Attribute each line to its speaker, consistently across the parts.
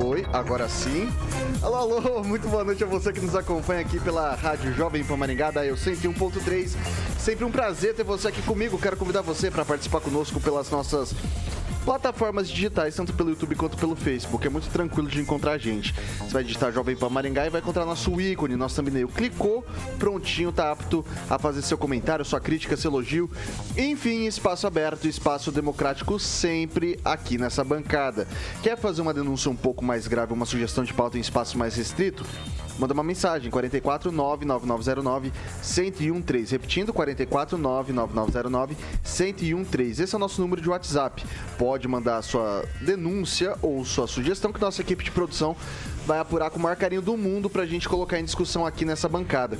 Speaker 1: oi, agora sim. Alô, alô, muito boa noite a você que nos acompanha aqui pela Rádio Jovem Pan Maringá, da Eu 101.3. Sempre um prazer ter você aqui comigo. Quero convidar você para participar conosco pelas nossas plataformas digitais, tanto pelo YouTube quanto pelo Facebook. É muito tranquilo de encontrar a gente. Você vai digitar Jovem Pan Maringá e vai encontrar nosso ícone, nosso thumbnail. Clicou, prontinho, tá apto a fazer seu comentário, sua crítica, seu elogio. Enfim, espaço aberto, espaço democrático sempre aqui nessa bancada. Quer fazer uma denúncia um pouco mais grave, uma sugestão de pauta em espaço mais restrito? Manda uma mensagem, 44 99909 1013. Repetindo, 44 99909 1013. Esse é o nosso número de WhatsApp. Pode mandar a sua denúncia ou sua sugestão que nossa equipe de produção vai apurar com o maior carinho do mundo pra gente colocar em discussão aqui nessa bancada.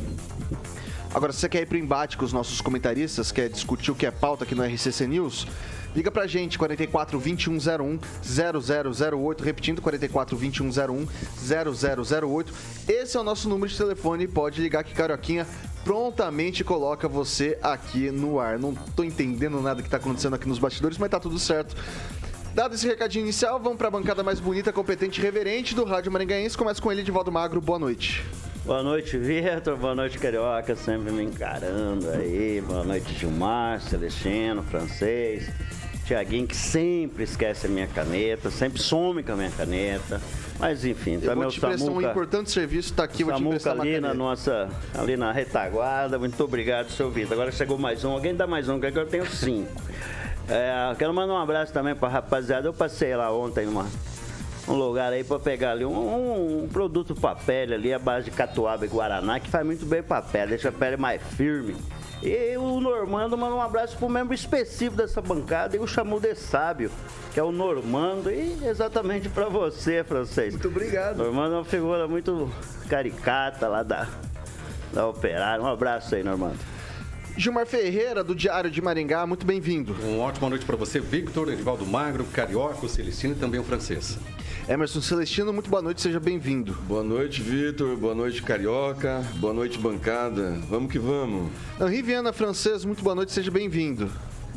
Speaker 1: Agora, se você quer ir pro embate com os nossos comentaristas, quer discutir o que é pauta aqui no RCC News, Liga pra gente, 44 2101 0008, repetindo, 44 2101 0008. Esse é o nosso número de telefone, pode ligar que Carioquinha prontamente coloca você aqui no ar. Não tô entendendo nada que tá acontecendo aqui nos bastidores, mas tá tudo certo. Dado esse recadinho inicial, vamos para a bancada mais bonita, competente e reverente do Rádio Maringaense. Começa com ele, Edivaldo Magro. Boa noite.
Speaker 2: Boa noite, Vitor. Boa noite, Carioca. Sempre me encarando aí. Boa noite, Gilmar, Celestino, Francês. Tiaguinho, que sempre esquece a minha caneta, sempre some com a minha caneta. Mas enfim,
Speaker 1: eu vou te prestar um importante serviço, está aqui, vou te
Speaker 2: ali na nossa, ali na retaguarda. Muito obrigado, seu Vitor. Agora chegou mais um. Alguém dá mais um, que agora eu tenho cinco. É, quero mandar um abraço também para rapaziada. Eu passei lá ontem numa um lugar aí para pegar ali um, um, um, produto para pele ali, a base de catuaba e guaraná, que faz muito bem para pele, deixa a pele mais firme. E o Normando manda um abraço pro membro específico dessa bancada e o chamou de sábio, que é o Normando, e exatamente para você, francês.
Speaker 1: Muito obrigado.
Speaker 2: Normando é uma figura muito caricata lá da, da Operária. Um abraço aí, Normando.
Speaker 1: Gilmar Ferreira, do Diário de Maringá, muito bem-vindo.
Speaker 3: Uma ótima noite para você, Victor, Edivaldo Magro, Carioca, Celestino e também o francês.
Speaker 1: Emerson Celestino, muito boa noite, seja bem-vindo.
Speaker 4: Boa noite, Vitor. Boa noite, Carioca. Boa noite, bancada. Vamos que vamos.
Speaker 1: Henri Viana, francês, muito boa noite, seja bem-vindo.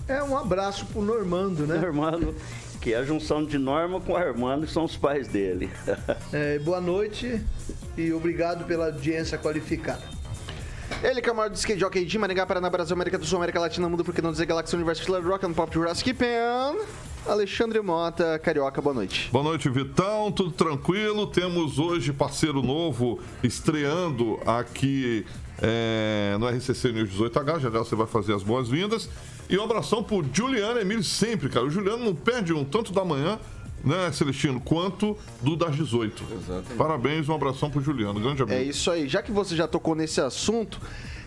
Speaker 5: É um abraço pro Normando, né?
Speaker 2: Normando, que é a junção de Norma com Armando, que são os pais dele.
Speaker 5: é, boa noite e obrigado pela audiência qualificada.
Speaker 1: Ele que é o maior skate jockey de Maringá, Paraná, Brasil, América do Sul, América Latina, Mundo, porque não dizer Galáxia, Universo, Killer Rock and Pop Jurassic Pan. Alexandre Mota, Carioca, boa noite.
Speaker 6: Boa noite, Vitão, tudo tranquilo? Temos hoje parceiro novo estreando aqui é, no RCC News 18H, já já você vai fazer as boas-vindas. E um abração pro Juliano Emílio sempre, cara. O Juliano não perde um tanto da manhã, né, Celestino, quanto do das 18. Exatamente. Parabéns, um abração pro Juliano, grande amigo.
Speaker 1: É isso aí. Já que você já tocou nesse assunto,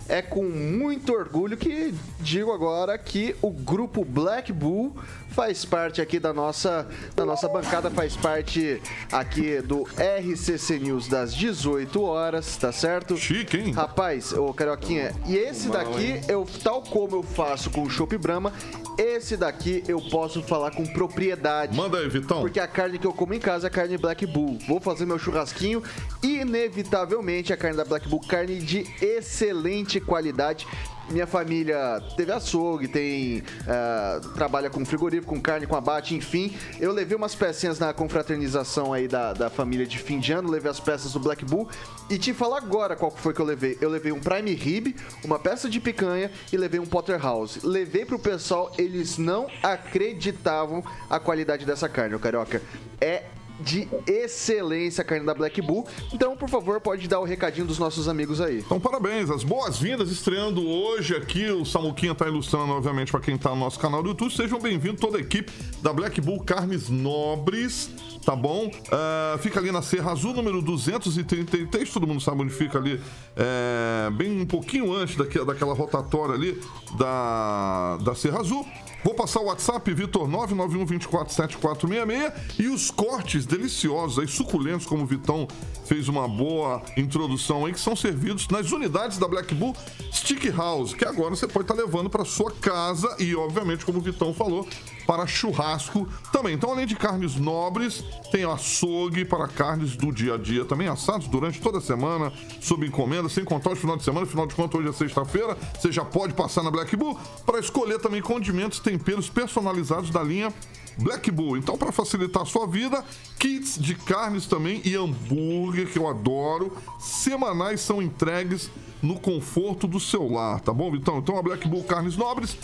Speaker 1: é com muito orgulho que digo agora que o grupo Black Bull faz parte aqui da nossa, da nossa bancada, faz parte aqui do RCC News das 18 horas, tá certo?
Speaker 6: Chique, hein?
Speaker 1: Rapaz, ô Carioquinha, e esse daqui, eu, tal como eu faço com o Chopp Brahma, esse daqui eu posso falar com propriedade.
Speaker 6: Manda aí, Vitão.
Speaker 1: Porque a carne que eu como em casa é carne Black Bull. Vou fazer meu churrasquinho, inevitavelmente a carne da Black Bull, carne de excelente qualidade minha família teve açougue, tem uh, trabalha com frigorífico, com carne, com abate, enfim. Eu levei umas pecinhas na confraternização aí da, da família de fim de ano, levei as peças do Black Bull e te falar agora qual foi que eu levei. Eu levei um Prime Rib, uma peça de picanha e levei um Potterhouse. Levei pro pessoal, eles não acreditavam a qualidade dessa carne, o carioca. É de excelência carne da Black Bull. Então, por favor, pode dar o recadinho dos nossos amigos aí.
Speaker 6: Então, parabéns, as boas-vindas estreando hoje aqui. O Samuquinha tá ilustrando, obviamente, para quem tá no nosso canal do YouTube. Sejam bem-vindos, toda a equipe da Black Bull Carnes Nobres, tá bom? Ah, fica ali na Serra Azul, número 233. Todo mundo sabe onde fica ali, é, bem um pouquinho antes daquela rotatória ali da, da Serra Azul. Vou passar o WhatsApp, Vitor 991247466 e os cortes deliciosos aí, suculentos, como o Vitão fez uma boa introdução aí, que são servidos nas unidades da Black Bull Stick House, que agora você pode estar levando para sua casa e, obviamente, como o Vitão falou, para churrasco também. Então, além de carnes nobres, tem açougue para carnes do dia a dia também, assados durante toda a semana, sob encomenda, sem contar os final de semana. Afinal de contas, hoje é sexta-feira, você já pode passar na Black Bull para escolher também condimentos, temperos personalizados da linha Black Bull. Então, para facilitar a sua vida, kits de carnes também e hambúrguer, que eu adoro, semanais são entregues no conforto do seu lar, tá bom, Vitão? Então, a Black Bull Carnes Nobres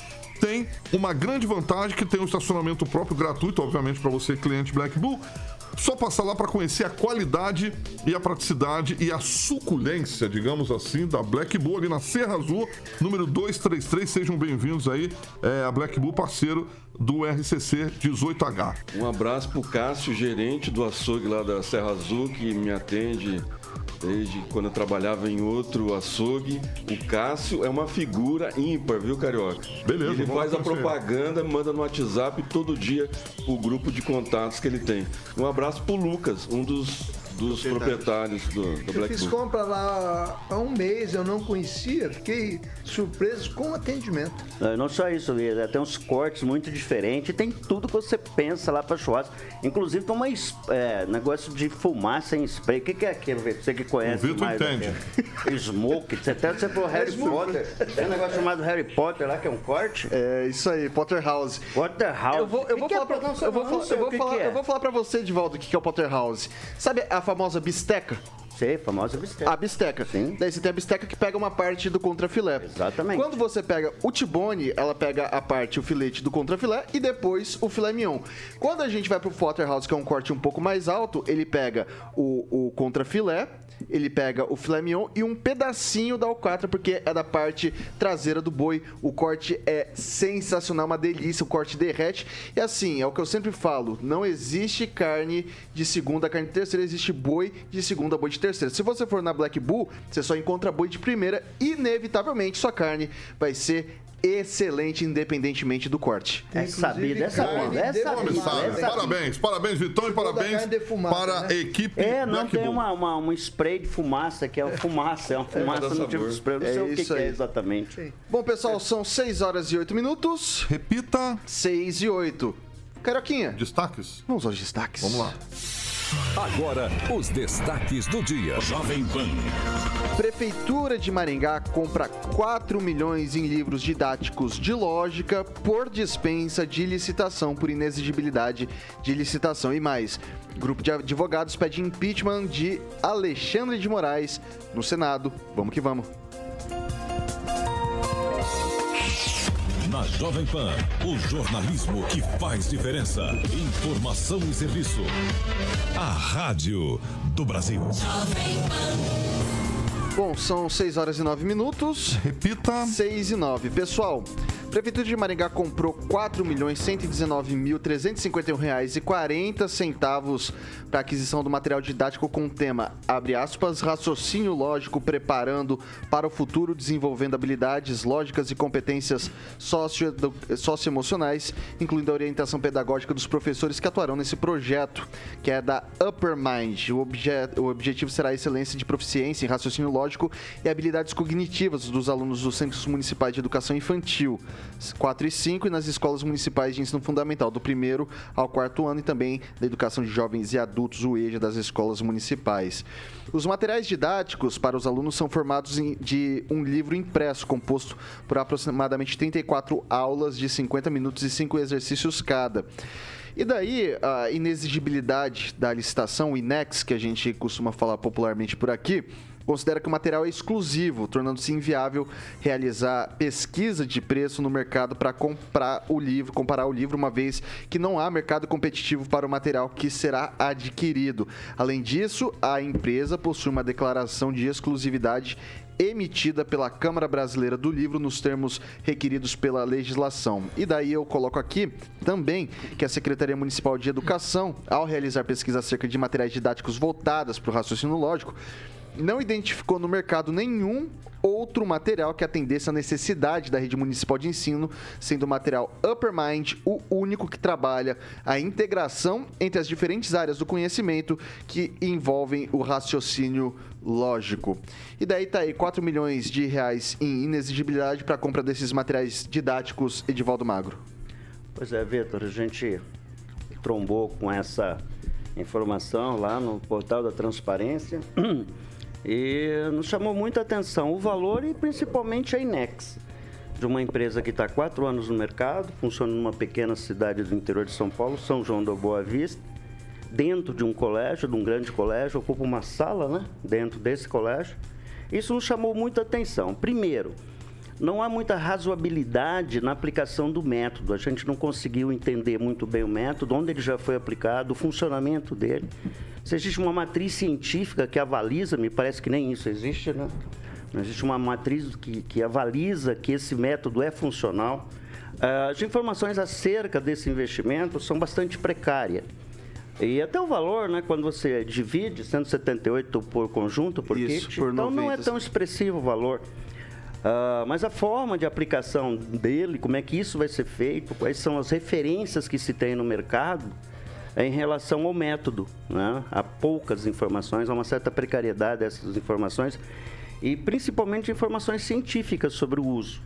Speaker 6: tem uma grande vantagem que tem um estacionamento próprio gratuito, obviamente, para você, cliente Black Bull. Só passar lá para conhecer a qualidade e a praticidade e a suculência, digamos assim, da Black Bull ali na Serra Azul, número 233. Sejam bem-vindos aí, é, a Black Bull, parceiro do RCC 18H.
Speaker 4: Um abraço pro Cássio, gerente do açougue lá da Serra Azul, que me atende desde quando eu trabalhava em outro açougue. O Cássio é uma figura ímpar, viu, Carioca?
Speaker 6: Beleza,
Speaker 4: Ele faz a propaganda, manda no WhatsApp todo dia o grupo de contatos que ele tem. Um abraço pro Lucas, um dos, dos proprietários do, do
Speaker 5: Eu
Speaker 4: Black
Speaker 5: fiz
Speaker 4: Bull.
Speaker 5: compra lá há um mês, eu não conhecia, fiquei surpreso com o atendimento.
Speaker 2: É, Não só isso, Lívia, tem uns cortes muito diferentes, tem tudo que você pensa lá para churrasco. Inclusive tem es- é, negócio de fumaça em spray. O que, que é aquilo? Você que conhece
Speaker 6: O Vitor
Speaker 2: mais
Speaker 6: entende.
Speaker 2: Smoke. Você até você falou Harry Potter. Tem um negócio chamado Harry Potter lá, que é um corte.
Speaker 1: É isso aí, Potterhouse.
Speaker 2: Waterhouse.
Speaker 1: Eu vou, eu vou
Speaker 2: é
Speaker 1: pra, eu vou,
Speaker 2: Não
Speaker 1: falar- eu
Speaker 2: que é.
Speaker 1: eu vou falar pra você, o que que é o Potterhouse. Sabe a famosa bisteca?
Speaker 2: Sei, famosa bisteca.
Speaker 1: A bisteca.
Speaker 2: Sim.
Speaker 1: Daí você tem a bisteca que pega uma parte do contrafilé.
Speaker 2: Exatamente.
Speaker 1: Quando você pega o tibone, ela pega a parte, o filete do contrafilé e depois o filé mignon. Quando a gente vai pro Potterhouse, que é um corte um pouco mais alto, ele pega o, o contrafilé, ele pega o filé mignon e um pedacinho da alcatra, porque é da parte traseira do boi. O corte é sensacional, uma delícia, o corte derrete. E assim, é o que eu sempre falo, não existe carne de segunda, carne de terceira, existe boi de segunda, boi de terceira. Se você for na Black Bull, você só encontra boi de primeira, inevitavelmente sua carne vai ser excelente, independentemente do corte.
Speaker 2: É sabido, é sabido,
Speaker 5: carne
Speaker 2: é
Speaker 6: sabe?
Speaker 2: é sabido.
Speaker 6: Parabéns, parabéns, Vitão, e parabéns
Speaker 5: defumada,
Speaker 6: para
Speaker 5: né?
Speaker 6: a equipe
Speaker 2: É, não
Speaker 6: Black
Speaker 2: tem
Speaker 6: Bull.
Speaker 2: uma, uma, um spray de fumaça, que é uma fumaça, é uma fumaça
Speaker 4: dá
Speaker 2: no tipo
Speaker 4: sabor.
Speaker 2: de spray. Eu não
Speaker 1: É
Speaker 2: sei o que,
Speaker 1: isso
Speaker 2: que é exatamente.
Speaker 1: Bom, pessoal, são 6 horas e 8 minutos.
Speaker 6: Repita
Speaker 1: 6 e 8. Caroquinha,
Speaker 6: destaques.
Speaker 1: vamos aos destaques.
Speaker 6: Vamos lá.
Speaker 7: Agora, os destaques do dia. Jovem Pan.
Speaker 1: Prefeitura de Maringá compra 4 milhões em livros didáticos de lógica por dispensa de licitação por inexigibilidade de licitação e mais. Grupo de advogados pede impeachment de Alexandre de Moraes no Senado. Vamos que vamos.
Speaker 7: Na Jovem Pan, o jornalismo que faz diferença. Informação e serviço. A Rádio do Brasil.
Speaker 1: Bom, são 6 horas e 9 minutos.
Speaker 6: Repita.
Speaker 1: 6 e 9. Pessoal, Prefeitura de Maringá comprou 4.119.351 reais e 40 centavos para aquisição do material didático com o tema, abre aspas, raciocínio lógico preparando para o futuro, desenvolvendo habilidades lógicas e competências socio- socioemocionais, incluindo a orientação pedagógica dos professores que atuarão nesse projeto, que é da Upper Mind. O, obje- o objetivo será a excelência de proficiência em raciocínio lógico e habilidades cognitivas dos alunos dos Centros Municipais de Educação Infantil, 4 e 5, e nas escolas municipais de ensino fundamental, do primeiro ao quarto ano, e também da educação de jovens e adultos, o EJA, das escolas municipais. Os materiais didáticos para os alunos são formados de um livro impresso, composto por aproximadamente 34 aulas de 50 minutos e 5 exercícios cada. E daí, a inexigibilidade da licitação, o INEX, que a gente costuma falar popularmente por aqui, considera que o material é exclusivo, tornando-se inviável realizar pesquisa de preço no mercado para comprar o livro, comparar o livro, uma vez que não há mercado competitivo para o material que será adquirido. Além disso, a empresa possui uma declaração de exclusividade emitida pela Câmara Brasileira do Livro nos termos requeridos pela legislação. E daí eu coloco aqui também que a Secretaria Municipal de Educação, ao realizar pesquisa acerca de materiais didáticos voltadas para o raciocínio lógico, não identificou no mercado nenhum outro material que atendesse à necessidade da rede municipal de ensino, sendo o material Upper Mind o único que trabalha a integração entre as diferentes áreas do conhecimento que envolvem o raciocínio lógico. E daí tá aí 4 milhões de reais em inexigibilidade para a compra desses materiais didáticos, Edivaldo Magro.
Speaker 2: Pois é, Vitor, a gente trombou com essa informação lá no portal da transparência. E nos chamou muita atenção o valor e principalmente a Inex, de uma empresa que está há quatro anos no mercado, funciona numa pequena cidade do interior de São Paulo, São João da Boa Vista, dentro de um colégio, de um grande colégio, ocupa uma sala né, dentro desse colégio. Isso nos chamou muita atenção. Primeiro, não há muita razoabilidade na aplicação do método. A gente não conseguiu entender muito bem o método, onde ele já foi aplicado, o funcionamento dele. Se existe uma matriz científica que avaliza, me parece que nem isso existe, né? Não existe uma matriz que, que avaliza que esse método é funcional. Uh, as informações acerca desse investimento são bastante precárias. E até o valor, né, quando você divide 178 por conjunto, por
Speaker 1: Isso,
Speaker 2: kit,
Speaker 1: por
Speaker 2: então
Speaker 1: 90.
Speaker 2: não é tão expressivo o valor. Uh, mas a forma de aplicação dele, como é que isso vai ser feito, quais são as referências que se tem no mercado, em relação ao método. Né? Há poucas informações, há uma certa precariedade dessas informações e principalmente informações científicas sobre o uso.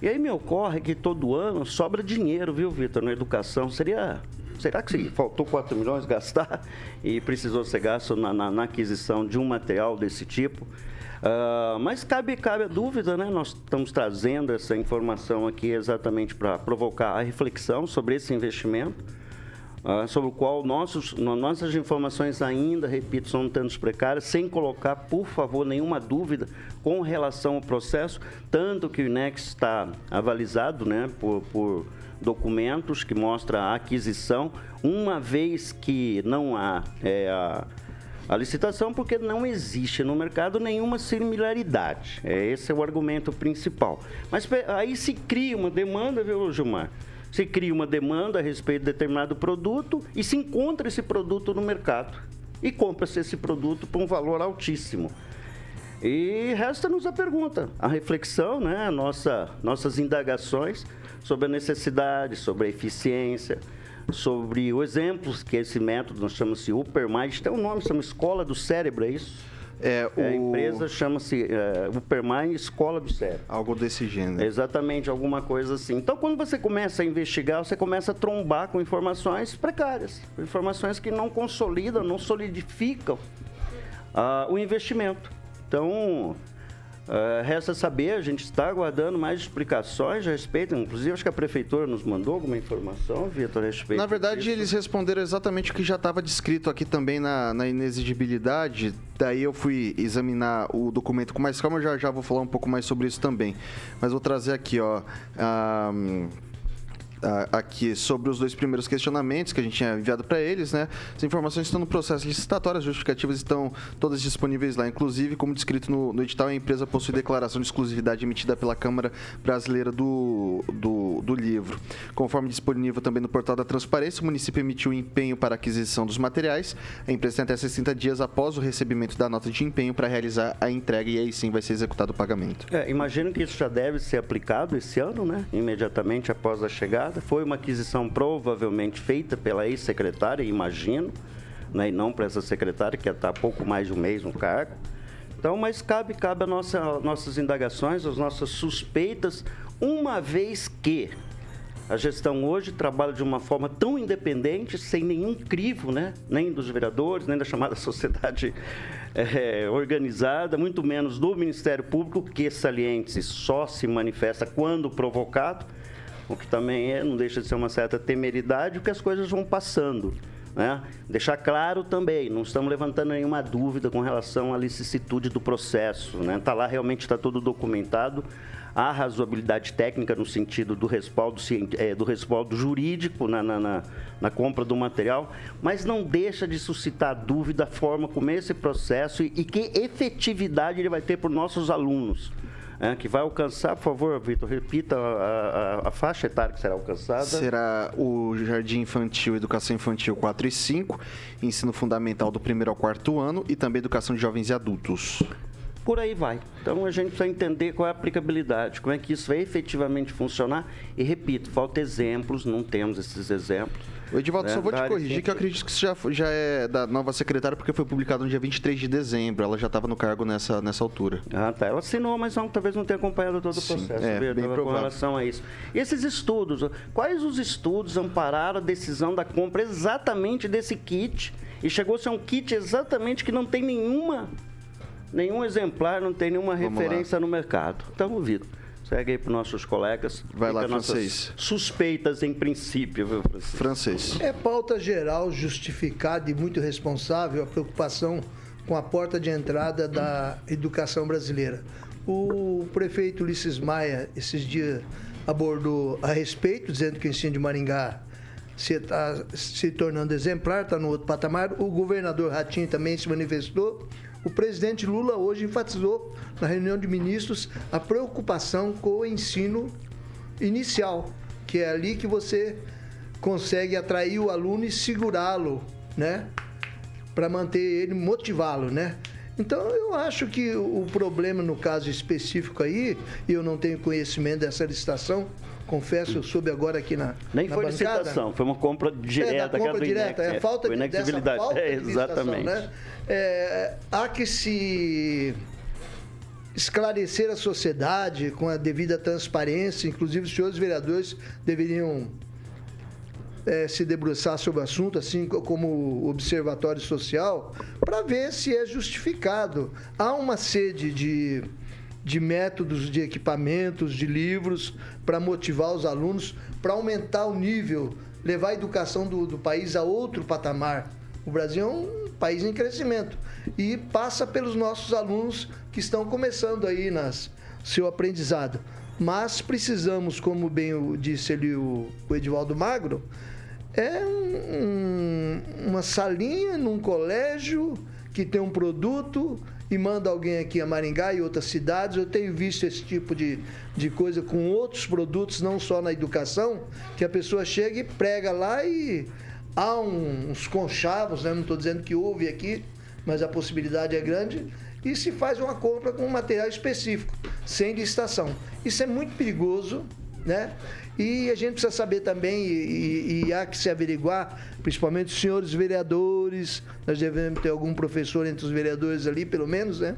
Speaker 2: E aí me ocorre que todo ano sobra dinheiro, viu, Vitor, na educação. Seria. Será que faltou 4 milhões gastar e precisou ser gasto na, na, na aquisição de um material desse tipo? Uh, mas cabe, cabe a dúvida, né? Nós estamos trazendo essa informação aqui exatamente para provocar a reflexão sobre esse investimento ah, sobre o qual nossos, nossas informações ainda, repito, são tantos precárias, sem colocar, por favor, nenhuma dúvida com relação ao processo, tanto que o INEX está avalizado né, por, por documentos que mostram a aquisição, uma vez que não há é, a, a licitação, porque não existe no mercado nenhuma similaridade. É, esse é o argumento principal. Mas aí se cria uma demanda, viu, Gilmar? Se cria uma demanda a respeito de determinado produto e se encontra esse produto no mercado. E compra-se esse produto por um valor altíssimo. E resta-nos a pergunta, a reflexão, né? Nossa, nossas indagações sobre a necessidade, sobre a eficiência, sobre os exemplos que esse método, nós chamamos de Uppermind, tem um nome, chama Escola do Cérebro, é isso?
Speaker 1: É, o...
Speaker 2: A empresa chama-se é, Uppermine Escola do Cérebro.
Speaker 1: Algo desse gênero.
Speaker 2: Exatamente, alguma coisa assim. Então, quando você começa a investigar, você começa a trombar com informações precárias, informações que não consolidam, não solidificam uh, o investimento. Então, Uh, resta saber, a gente está aguardando mais explicações a respeito. Inclusive, acho que a prefeitura nos mandou alguma informação, Vitor, a respeito.
Speaker 1: Na verdade,
Speaker 2: disso.
Speaker 1: eles responderam exatamente o que já estava descrito aqui também na, na inexigibilidade. Daí eu fui examinar o documento com mais calma, já já vou falar um pouco mais sobre isso também. Mas vou trazer aqui, ó. Um aqui sobre os dois primeiros questionamentos que a gente tinha enviado para eles, né? As informações estão no processo licitatório, as justificativas estão todas disponíveis lá. Inclusive, como descrito no, no edital, a empresa possui declaração de exclusividade emitida pela Câmara Brasileira do, do, do Livro. Conforme disponível também no portal da Transparência, o município emitiu um empenho para aquisição dos materiais. A empresa tem até 60 dias após o recebimento da nota de empenho para realizar a entrega e aí sim vai ser executado o pagamento.
Speaker 2: É, imagino que isso já deve ser aplicado esse ano, né? Imediatamente após a chegada foi uma aquisição provavelmente feita pela ex-secretária, imagino, né, e não para essa secretária que está há pouco mais de um mês no cargo. Então, mas cabe, cabe a nossa, nossas indagações, as nossas suspeitas, uma vez que a gestão hoje trabalha de uma forma tão independente, sem nenhum crivo, né? nem dos vereadores, nem da chamada sociedade é, organizada, muito menos do Ministério Público, que saliente só se manifesta quando provocado o que também é, não deixa de ser uma certa temeridade, porque as coisas vão passando. Né? Deixar claro também, não estamos levantando nenhuma dúvida com relação à licitude do processo. Está né? Tá lá, realmente está tudo documentado. Há razoabilidade técnica no sentido do respaldo, é, do respaldo jurídico na, na, na, na compra do material, mas não deixa de suscitar dúvida a forma como esse processo e, e que efetividade ele vai ter para os nossos alunos é, que vai alcançar, por favor, Vitor, repita a, a, a, faixa etária que será alcançada.
Speaker 1: Será o Jardim Infantil, Educação Infantil 4 e 5, Ensino Fundamental do primeiro ao quarto ano e também Educação de Jovens e Adultos
Speaker 2: por aí vai. Então a gente precisa entender qual é a aplicabilidade, como é que isso vai efetivamente funcionar. E repito, falta exemplos, não temos esses exemplos.
Speaker 1: O Edivaldo, né? só vou te corrigir, que eu acredito que isso já, já é da nova secretária, porque foi publicado no dia 23 de dezembro. Ela já estava no cargo nessa, nessa altura.
Speaker 2: Ah, tá. Ela assinou, mas não, talvez não tenha acompanhado todo o processo. É, bem com relação a isso. E esses estudos, quais os estudos ampararam a decisão da compra exatamente desse kit? E chegou-se a um kit exatamente que não tem nenhuma nenhum exemplar, não tem nenhuma Vamos referência lá. no mercado. Então, Vitor, segue aí para os nossos colegas.
Speaker 1: Vai lá, francês.
Speaker 2: Suspeitas em princípio, viu,
Speaker 1: francês? Francês.
Speaker 5: É pauta geral justificada e muito responsável a preocupação com a porta de entrada da educação brasileira. O prefeito Ulisses Maia, esses dias, abordou a respeito, dizendo que o ensino de Maringá se está se tornando exemplar, está no outro patamar. O governador Ratinho também se manifestou o presidente Lula hoje enfatizou na reunião de ministros a preocupação com o ensino inicial, que é ali que você consegue atrair o aluno e segurá-lo, né? Para manter ele, motivá-lo, né? Então eu acho que o problema no caso específico aí, eu não tenho conhecimento dessa licitação, confesso, eu soube agora aqui na
Speaker 2: Nem
Speaker 5: na
Speaker 2: foi bancada. licitação, foi uma compra direta.
Speaker 5: É, compra direta, é, falta de, falta
Speaker 2: é, exatamente.
Speaker 5: Né? É, há que se esclarecer a sociedade com a devida transparência, inclusive os senhores vereadores deveriam é, se debruçar sobre o assunto, assim como o Observatório Social, para ver se é justificado. Há uma sede de, de métodos, de equipamentos, de livros para motivar os alunos, para aumentar o nível, levar a educação do, do país a outro patamar. O Brasil é um país em crescimento e passa pelos nossos alunos que estão começando aí nas seu aprendizado. Mas precisamos, como bem disse ali o, o Edivaldo Magro, é um, uma salinha num colégio que tem um produto e manda alguém aqui a Maringá e outras cidades. Eu tenho visto esse tipo de, de coisa com outros produtos, não só na educação, que a pessoa chega e prega lá e há uns conchavos, né? não estou dizendo que houve aqui, mas a possibilidade é grande, e se faz uma compra com um material específico, sem licitação. Isso é muito perigoso, né? E a gente precisa saber também, e, e, há que se averiguar, principalmente os senhores vereadores, nós devemos ter algum professor entre os vereadores ali, pelo menos, né?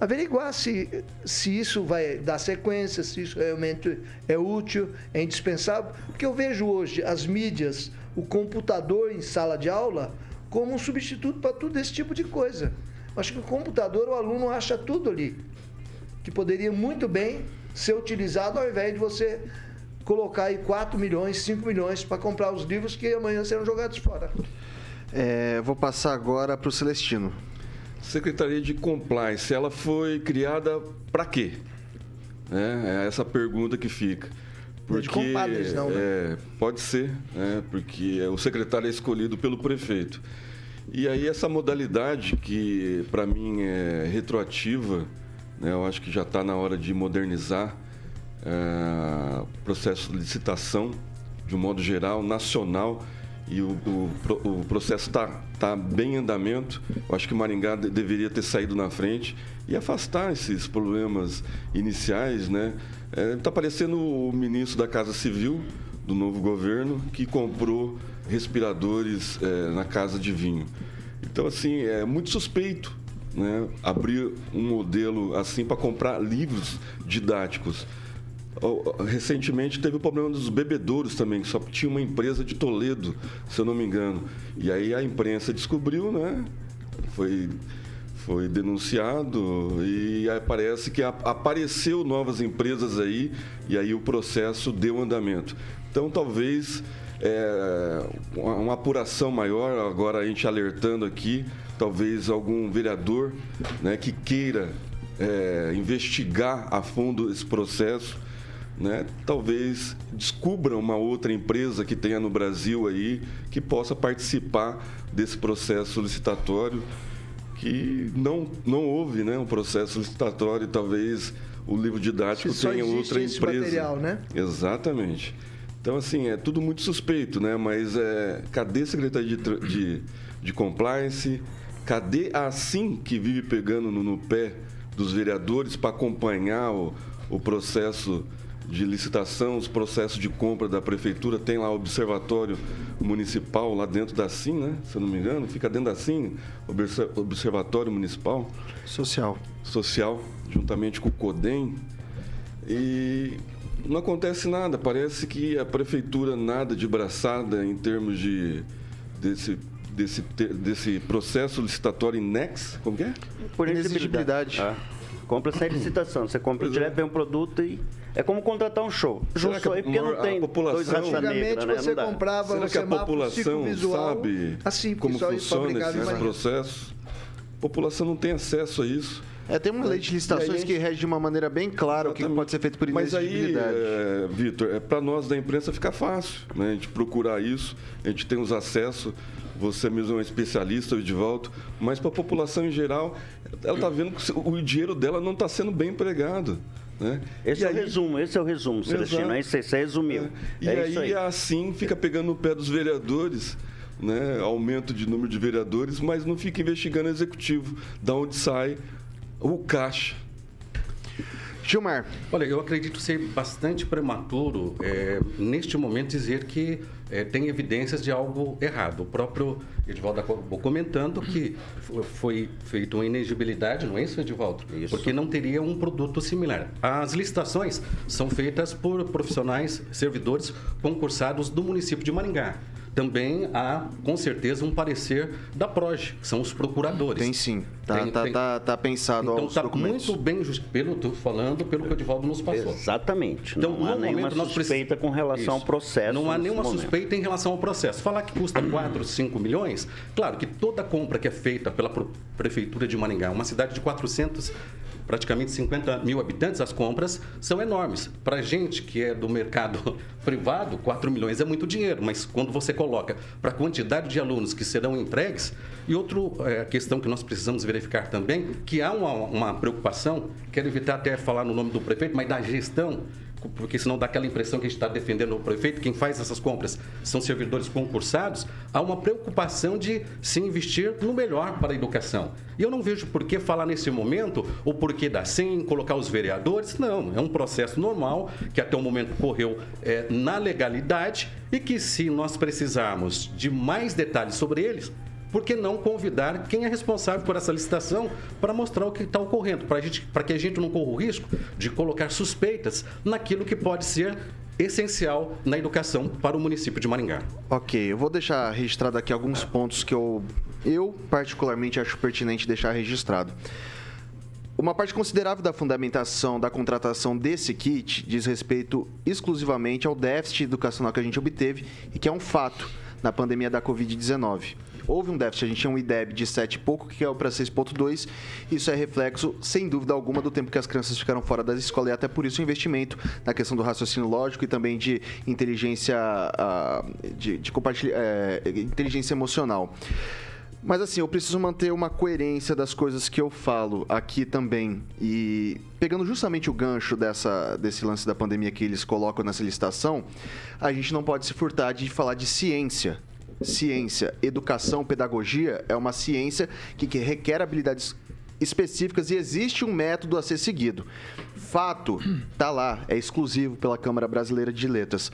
Speaker 5: Averiguar se, se isso vai dar sequência, se isso realmente é útil, é indispensável. Porque eu vejo hoje as mídias o computador em sala de aula como um substituto para tudo esse tipo de coisa. Acho que o computador, o aluno acha tudo ali, que poderia muito bem ser utilizado ao invés de você colocar aí 4 milhões, 5 milhões para comprar os livros que amanhã serão jogados fora.
Speaker 1: É, vou passar agora para o Celestino.
Speaker 4: Secretaria de Compliance, ela foi criada para quê? É, é essa pergunta que fica. Porque, de compadres, não, né? É, pode ser, né? porque o secretário é escolhido pelo prefeito. E aí essa modalidade que para mim é retroativa, né? eu acho que já está na hora de modernizar é, processo de licitação de um modo geral, nacional, e o, o, o processo está tá bem em andamento. Eu acho que Maringá deveria ter saído na frente e afastar esses problemas iniciais, né? Está é, tá parecendo o ministro da Casa Civil do novo governo que comprou respiradores é, na casa de vinho. Então, assim, é muito suspeito né, abrir um modelo assim para comprar livros didáticos. Recentemente teve o problema dos bebedouros também, que só tinha uma empresa de Toledo, se eu não me engano. E aí a imprensa descobriu, né? Foi foi denunciado e parece que apareceu novas empresas aí e aí o processo deu andamento. Então talvez é, uma, apuração maior, agora a gente alertando aqui, talvez algum vereador né, que queira é, investigar a fundo esse processo, né, talvez descubra uma outra empresa que tenha no Brasil aí que possa participar desse processo licitatório que não, não houve né, um processo licitatório, talvez o livro didático tenha outra
Speaker 5: esse
Speaker 4: empresa.
Speaker 5: Material, né?
Speaker 4: Exatamente. Então, assim, é tudo muito suspeito, né? Mas é, cadê a Secretaria de, de, de Compliance? Cadê a assim que vive pegando no, no pé dos vereadores para acompanhar o, o processo de licitação, os processos de compra da prefeitura, tem lá o observatório municipal lá dentro da SIM, né? Se eu não me engano, fica dentro da SIM, observatório municipal.
Speaker 1: Social.
Speaker 4: Social, juntamente com o CODEM. E não acontece nada, parece que a prefeitura nada de braçada em termos de desse desse, desse processo licitatório INEX, como que é?
Speaker 2: Por exigibilidade. Ah. Compra sem licitação. Você compra pois direto, é. vem um produto e. É como contratar um show. Só aí porque não tem
Speaker 4: população, dois
Speaker 5: raça negra, né? você comprava
Speaker 4: Será que a população visual, sabe
Speaker 5: assim,
Speaker 4: como funciona esses processos? A população não tem acesso a isso.
Speaker 1: É, tem uma lei de licitações gente... que rege de uma maneira bem clara o que pode ser feito por
Speaker 4: Mas aí, é, Vitor, é para nós da imprensa ficar fácil, né? A gente procurar isso, a gente tem os acessos você mesmo é um especialista, o Edivaldo, mas para a população em geral, ela está vendo que o dinheiro dela não está sendo bem empregado. Né?
Speaker 2: Esse
Speaker 4: e
Speaker 2: é
Speaker 4: aí...
Speaker 2: o resumo, esse é o resumo, Celestino. Aí você, resumiu. É.
Speaker 4: E
Speaker 2: é
Speaker 4: aí, aí, assim, fica pegando no pé dos vereadores. Né? Aumento de número de vereadores, mas não fica investigando o executivo, da onde sai o caixa.
Speaker 1: Gilmar.
Speaker 3: Olha, eu acredito ser bastante prematuro é, neste momento dizer que é, tem evidências de algo errado. O próprio Edivaldo acabou comentando que foi feita uma inegibilidade, não é isso, Edivaldo? Isso. Porque não teria um produto similar. As licitações são feitas por profissionais, servidores concursados do município de Maringá também há, com certeza, um parecer da PROGE, que são os procuradores.
Speaker 1: Tem sim. Tá, tem, tá, tem... Tá, tá, pensado
Speaker 3: então, está muito bem, pelo, tô falando pelo que o Edivaldo nos passou.
Speaker 2: Exatamente. Então, não há nenhuma suspeita com relação Isso. ao processo.
Speaker 3: Não há nenhuma
Speaker 2: momento.
Speaker 3: suspeita em relação ao processo. Falar que custa 4, 5 milhões, claro que toda compra que é feita pela Prefeitura de Maringá, uma cidade de 400 praticamente 50 mil habitantes, as compras são enormes. Para a gente que é do mercado privado, 4 milhões é muito dinheiro, mas quando você coloca para a quantidade de alunos que serão entregues, e outra é, questão que nós precisamos verificar também, que há uma, uma preocupação, quero evitar até falar no nome do prefeito, mas da gestão porque senão dá aquela impressão que a gente está defendendo o prefeito, quem faz essas compras são servidores concursados, há uma preocupação de se investir no melhor para a educação. E eu não vejo por que falar nesse momento o porquê da SEM, colocar os vereadores, não, é um processo normal que até o momento correu é, na legalidade e que se nós precisarmos de mais detalhes sobre eles, por que não convidar quem é responsável por essa licitação para mostrar o que está ocorrendo, para que a gente não corra o risco de colocar suspeitas naquilo que pode ser essencial na educação para o município de Maringá.
Speaker 1: Ok, eu vou deixar registrado aqui alguns pontos que eu, eu particularmente acho pertinente deixar registrado. Uma parte considerável da fundamentação da contratação desse kit diz respeito exclusivamente ao déficit educacional que a gente obteve e que é um fato na pandemia da Covid-19 houve um déficit. A gente tinha um IDEB de 7 e pouco, que é para 6,2. Isso é reflexo, sem dúvida alguma, do tempo que as crianças ficaram fora da escola e até por isso o investimento na questão do raciocínio lógico e também de inteligência, de, de é, inteligência emocional. Mas assim, eu preciso manter uma coerência das coisas que eu falo aqui também. E pegando justamente o gancho dessa, desse lance da pandemia que eles colocam nessa licitação, a gente não pode se furtar de falar de ciência ciência, educação, pedagogia é uma ciência que, que requer habilidades específicas e existe um método a ser seguido. Fato, tá lá, é exclusivo pela Câmara Brasileira de Letras.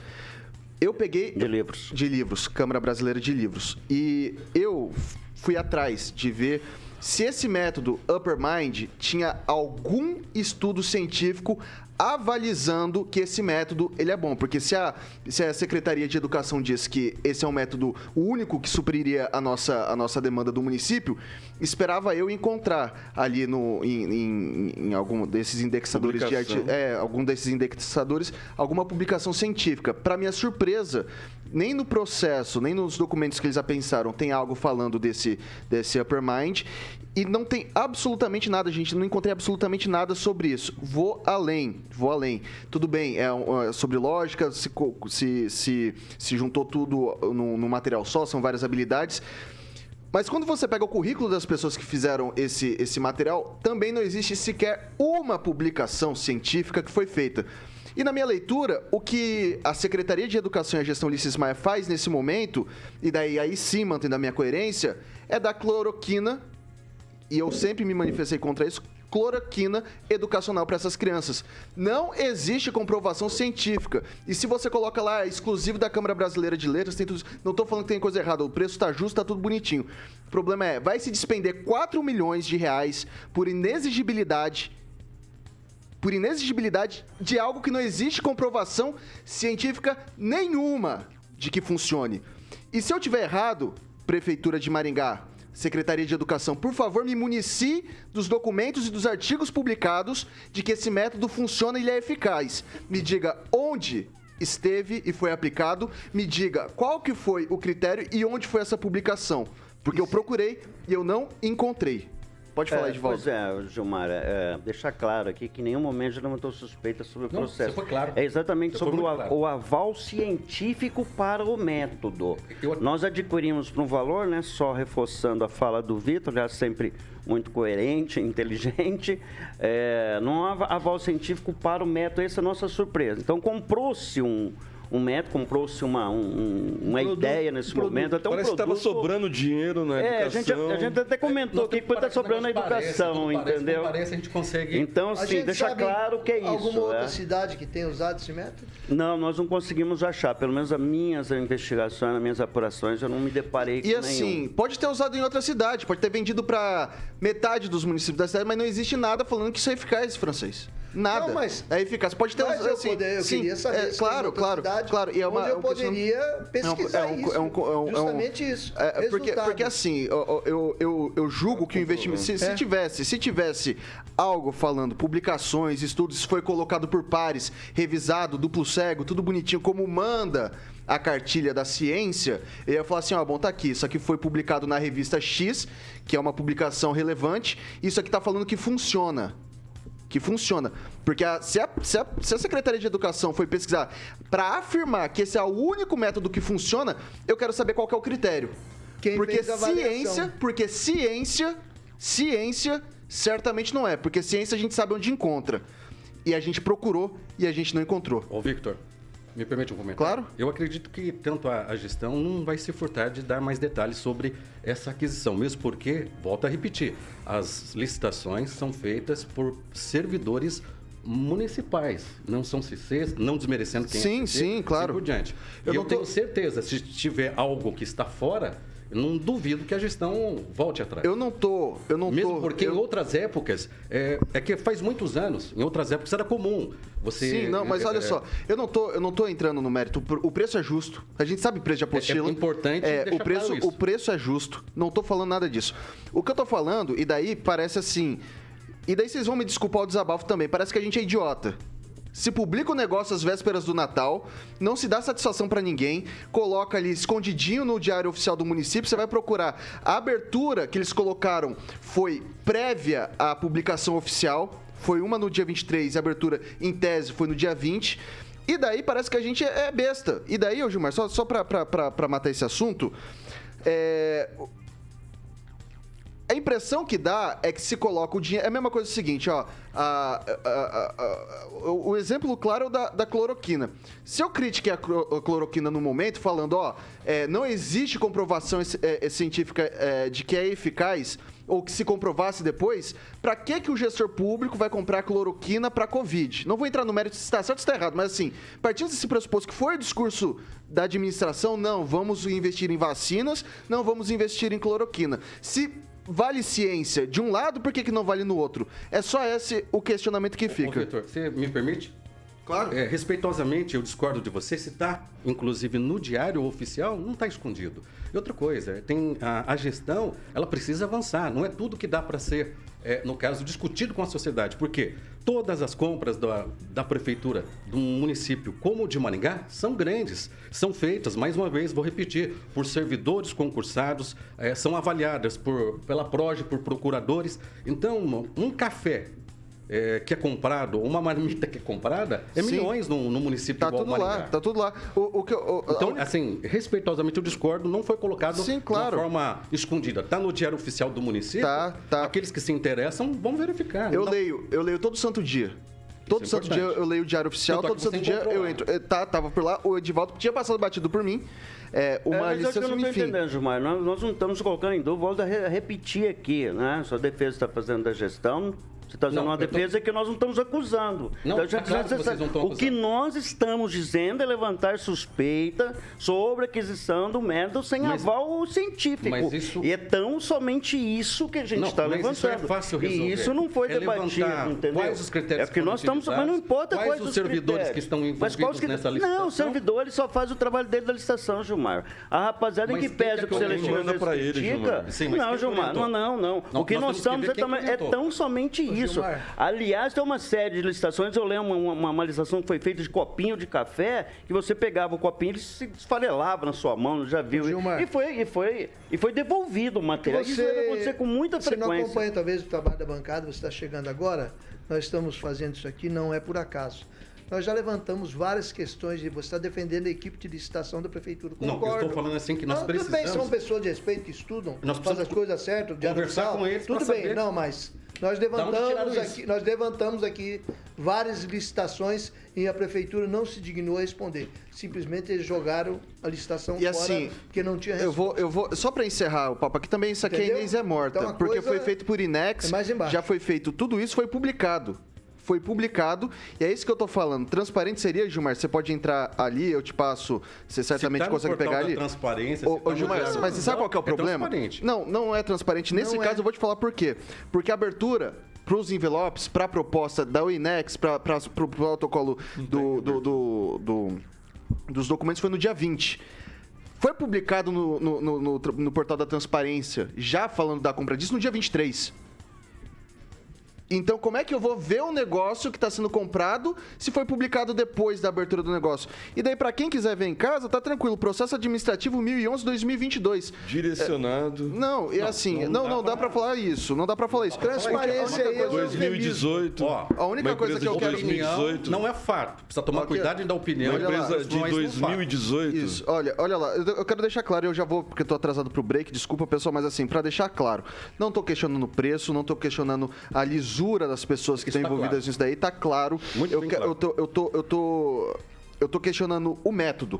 Speaker 1: Eu peguei.
Speaker 2: De livros.
Speaker 1: De livros, Câmara Brasileira de Livros. E eu fui atrás de ver se esse método Upper Mind tinha algum estudo científico avalizando que esse método ele é bom, porque se a, se a Secretaria de Educação diz que esse é um método único que supriria a nossa, a nossa demanda do município, esperava eu encontrar ali no, em, em, em algum desses indexadores de é, algum desses indexadores alguma publicação científica. Para minha surpresa, nem no processo, nem nos documentos que eles apensaram tem algo falando desse, desse upper mind. E não tem absolutamente nada, gente. Não encontrei absolutamente nada sobre isso. Vou além, vou além. Tudo bem, é, é sobre lógica, se, se, se, se juntou tudo no, no material só, são várias habilidades. Mas quando você pega o currículo das pessoas que fizeram esse, esse material, também não existe sequer uma publicação científica que foi feita. E na minha leitura, o que a Secretaria de Educação e Gestão Ulisses Maia faz nesse momento, e daí aí sim mantendo a minha coerência, é dar cloroquina e eu sempre me manifestei contra isso, cloroquina educacional para essas crianças. Não existe comprovação científica. E se você coloca lá exclusivo da Câmara Brasileira de Letras, tem tudo. Não estou falando que tem coisa errada, o preço está justo, está tudo bonitinho. O problema é, vai se despender 4 milhões de reais por inexigibilidade por inexigibilidade de algo que não existe comprovação científica nenhuma de que funcione. E se eu tiver errado, Prefeitura de Maringá, Secretaria de Educação, por favor, me municie dos documentos e dos artigos publicados de que esse método funciona e é eficaz. Me diga onde esteve e foi aplicado, me diga qual que foi o critério e onde foi essa publicação. Porque eu procurei e eu não encontrei. Pode falar,
Speaker 2: é,
Speaker 1: de volta.
Speaker 2: Pois é, Gilmar, é, deixar claro aqui que em nenhum momento já levantou suspeita sobre o
Speaker 3: Não,
Speaker 2: processo.
Speaker 3: foi claro.
Speaker 2: É exatamente
Speaker 3: Você
Speaker 2: sobre o,
Speaker 3: claro.
Speaker 2: o, aval científico para o método.
Speaker 3: Eu...
Speaker 2: Nós adquirimos por um valor, né, só reforçando a fala do Vitor, já sempre muito coerente, inteligente, é, não há aval científico para o método, essa é a nossa surpresa. Então comprou-se um um método, comprou-se uma, um, uma produto, ideia nesse produto. momento. Até um
Speaker 4: Parece
Speaker 2: produto...
Speaker 4: que estava sobrando dinheiro na
Speaker 2: é, educação. A gente, a gente até comentou é, que está sobrando na educação,
Speaker 3: parece,
Speaker 2: entendeu?
Speaker 3: Parece, a gente consegue...
Speaker 2: Então, sim, deixa claro que é isso.
Speaker 5: Alguma outra
Speaker 2: é?
Speaker 5: cidade que tenha usado esse método?
Speaker 2: Não, nós não conseguimos achar. Pelo menos as minhas investigações, as minhas apurações, eu não me deparei com
Speaker 1: E assim,
Speaker 2: nenhum.
Speaker 1: pode ter usado em outra cidade, pode ter vendido para metade dos municípios da cidade, mas não existe nada falando que isso é eficaz, francês. Nada.
Speaker 5: Não, mas
Speaker 1: é eficaz. Pode ter
Speaker 5: mas
Speaker 1: assim,
Speaker 5: eu, poder, eu
Speaker 1: sim,
Speaker 5: queria saber
Speaker 1: é, claro, claro, claro. E é uma,
Speaker 5: onde eu poderia pesquisar
Speaker 1: é um,
Speaker 5: isso.
Speaker 1: É um, é
Speaker 5: justamente isso.
Speaker 1: É, porque, porque assim, eu, eu, eu, eu julgo que o investimento. Se, se,
Speaker 5: É.
Speaker 1: tivesse, se tivesse algo falando, publicações, estudos, foi colocado por pares, revisado, duplo cego, tudo bonitinho, como manda a cartilha da ciência, eu ia falar assim, ó, bom, tá aqui, isso aqui foi publicado na revista X, que é uma publicação relevante, isso aqui tá falando que funciona. Que funciona. Porque a- se, a, se, a, se a Secretaria de Educação foi pesquisar para afirmar que esse é o único método que funciona, eu quero saber qual que é o critério.
Speaker 5: Quem
Speaker 1: porque
Speaker 5: fez a avaliação?
Speaker 1: ciência, porque ciência, ciência certamente não é, porque ciência a gente sabe onde encontra. E a gente procurou e a gente não encontrou.
Speaker 3: Ô, Victor, me permite um comentário?
Speaker 1: Claro.
Speaker 3: Eu acredito que tanto a, a gestão não vai se furtar de dar mais detalhes sobre essa aquisição, mesmo porque, volto a repetir, as licitações são feitas por servidores municipais, não são CCs, não desmerecendo quem
Speaker 1: Sim,
Speaker 3: é CC,
Speaker 1: sim, claro.
Speaker 3: e por diante.
Speaker 1: Eu
Speaker 3: Eu,
Speaker 1: não
Speaker 3: eu
Speaker 1: tô-
Speaker 3: tenho certeza, se tiver algo que está fora, não duvido que a gestão volte atrás.
Speaker 1: Eu não tô, eu não
Speaker 3: Mesmo
Speaker 1: tô.
Speaker 3: porque
Speaker 1: eu...
Speaker 3: em outras épocas, é, é que faz muitos anos, em outras épocas era comum. Você,
Speaker 1: Sim, não, mas
Speaker 3: é,
Speaker 1: olha
Speaker 3: é,
Speaker 1: só, eu não tô, eu não tô entrando no mérito. O preço é justo. A gente sabe preço de apostila.
Speaker 3: É- é importante
Speaker 1: É, o preço, o preço é justo. Não tô falando nada disso. O que eu tô falando e daí parece assim, e daí vocês vão me desculpar o desabafo também. Parece que a gente é idiota. Se publica o negócio às vésperas do Natal, não se dá satisfação pra ninguém, coloca ali escondidinho no diário oficial do município, você vai procurar. A abertura que eles colocaram foi prévia à publicação oficial, foi uma no dia 23 e a abertura em tese foi no dia 20. E daí parece que a gente é é besta. E daí, ô Gilmar, só, só pra, pra, pra, pra matar esse assunto, é, a impressão que dá é que se coloca o dinheiro. É a mesma coisa o seguinte, ó. a- a- a- o, exemplo claro é o da, da cloroquina. Se eu critiquei a, clo- a cloroquina no momento, falando, ó, é, não existe comprovação é, é, científica é, de que é eficaz, ou que se comprovasse depois, pra que, que o gestor público vai comprar cloroquina pra Covid? Não vou entrar no mérito se está certo ou está errado, mas assim, partindo desse pressuposto que foi o discurso da administração, não, vamos investir em vacinas, não vamos investir em cloroquina. Se vale ciência de um lado, por que, que não vale no outro? É só esse o questionamento que fica. Ô,
Speaker 3: Vitor, você me permite?
Speaker 1: Claro.
Speaker 3: É, respeitosamente, eu discordo de você. Se está, inclusive, no diário oficial, não está escondido. E outra coisa, tem a, a, gestão, ela precisa avançar. Não é tudo que dá para ser, é, no caso, discutido com a sociedade. Por quê? Todas as compras da, da prefeitura de um município como o de Maringá são grandes, são feitas, mais uma vez, vou repetir, por servidores concursados, é, são avaliadas por, pela PROGE, por procuradores. Então, um café é, que é comprado, uma marmita que é comprada, é Sim. milhões no, no município
Speaker 1: tá tudo
Speaker 3: Maringá.
Speaker 1: lá, tá tudo lá. O, o que, o,
Speaker 3: então, a... assim, respeitosamente eu discordo, não foi colocado
Speaker 1: Sim, claro.
Speaker 3: de forma escondida. Está no diário oficial do município.
Speaker 1: Tá, tá.
Speaker 3: Aqueles que se interessam vão verificar.
Speaker 1: Eu então... leio, eu leio todo santo dia. Todo Isso é santo é dia eu leio o diário oficial, todo santo dia eu entro. É, tá, tava por lá, o Edivaldo tinha passado batido por mim. É, uma é, licença,
Speaker 2: eu não
Speaker 1: estou
Speaker 2: entendendo, Gilmar. Nós, nós, não estamos colocando em dúvida, volto a repetir aqui, né? Sua defesa está fazendo da gestão, você está fazendo uma defesa tô... que nós não estamos acusando.
Speaker 3: Não, então,
Speaker 2: tá claro
Speaker 3: vocês não
Speaker 2: o que nós estamos dizendo é levantar suspeita sobre a aquisição do método sem mas, aval científico. Mas isso... E é tão somente isso que a gente está levantando. Isso é
Speaker 3: fácil resolver.
Speaker 2: E isso não foi
Speaker 3: é
Speaker 2: debatido, entendeu?
Speaker 3: Quais os critérios
Speaker 2: É porque nós estamos. Mas não importa
Speaker 3: quais,
Speaker 2: quais
Speaker 3: os, os servidores
Speaker 2: critérios.
Speaker 3: que estão envolvidos que... nessa licitação.
Speaker 2: Não, o servidor ele só faz o trabalho dele da licitação, Gilmar. A rapaziada mas que pesa que o Celestino critica. Não, Gilmar, não, não, não. O que nós estamos é, é tão somente isso. Aliás, tem uma série de licitações. Eu lembro uma, uma, uma, licitação que foi feita de copinho de café, que você pegava o copinho e se esfarelava na sua mão, já viu.
Speaker 5: Gilmar,
Speaker 2: e, foi, e, foi, e foi devolvido o material.
Speaker 5: Você, Isso deve
Speaker 2: acontecer com muita
Speaker 5: você
Speaker 2: frequência.
Speaker 5: Você não acompanha, talvez, o trabalho da bancada, você está chegando agora. Nós estamos fazendo isso aqui, não é por acaso. Nós já levantamos várias questões e você está defendendo a equipe de licitação da prefeitura. Concordo.
Speaker 3: Não, eu estou falando assim que nós não, precisamos...
Speaker 5: Tudo bem, são pessoas de respeito que estudam,
Speaker 3: nós
Speaker 5: fazem as coisas certas,
Speaker 3: conversar com eles
Speaker 5: Tudo bem, saber. não, mas nós levantamos aqui, nós levantamos aqui várias licitações e a prefeitura não se dignou a responder. Simplesmente eles jogaram a licitação
Speaker 1: e fora assim, porque não tinha resposta. Eu vou, eu vou só para encerrar o papo aqui também isso aqui Entendeu? a Inês é morta, então, porque foi feito por Inex, é já foi feito tudo isso foi publicado foi publicado, e é isso que eu tô falando. Transparente seria, Gilmar, você pode entrar ali, eu te passo, você certamente tá consegue pegar ali.
Speaker 3: transparência,
Speaker 1: ô, ô, tá Gilmar, mas você sabe qual é o problema?
Speaker 3: Transparente.
Speaker 1: Não, não é transparente. Nesse não caso, é. eu vou te falar por quê. Porque a abertura para os envelopes, para a proposta da UINEX, para o pro protocolo do, do, do, do, dos documentos, foi no dia 20. Foi publicado no, no, no, no, portal da transparência, já falando da compra disso, no dia 23. Então, como é que eu vou ver o negócio que está sendo comprado se foi publicado depois da abertura do negócio? E daí, para quem quiser ver em casa, tá tranquilo. Processo administrativo 1011-2022.
Speaker 4: Direcionado.
Speaker 1: É, não, é assim, não, não, não dá para falar isso. Não dá para falar isso.
Speaker 5: Transparência aí.
Speaker 4: 2018.
Speaker 1: Ó, a única coisa que eu quero...
Speaker 3: 2018. Não é fato. Precisa tomar Aqui, cuidado em dar opinião.
Speaker 4: Uma empresa de 2018.
Speaker 1: Isso, olha, olha lá. Eu quero deixar claro, eu já vou, porque eu tô atrasado pro break, desculpa, pessoal, mas assim, para deixar claro, não tô questionando o preço, não tô questionando a lisura lisura das pessoas que estão envolvidas claro. nisso daí tá claro.
Speaker 3: Muito
Speaker 1: eu,
Speaker 3: bem claro.
Speaker 1: eu, tô, eu, tô, eu, tô, eu tô questionando o método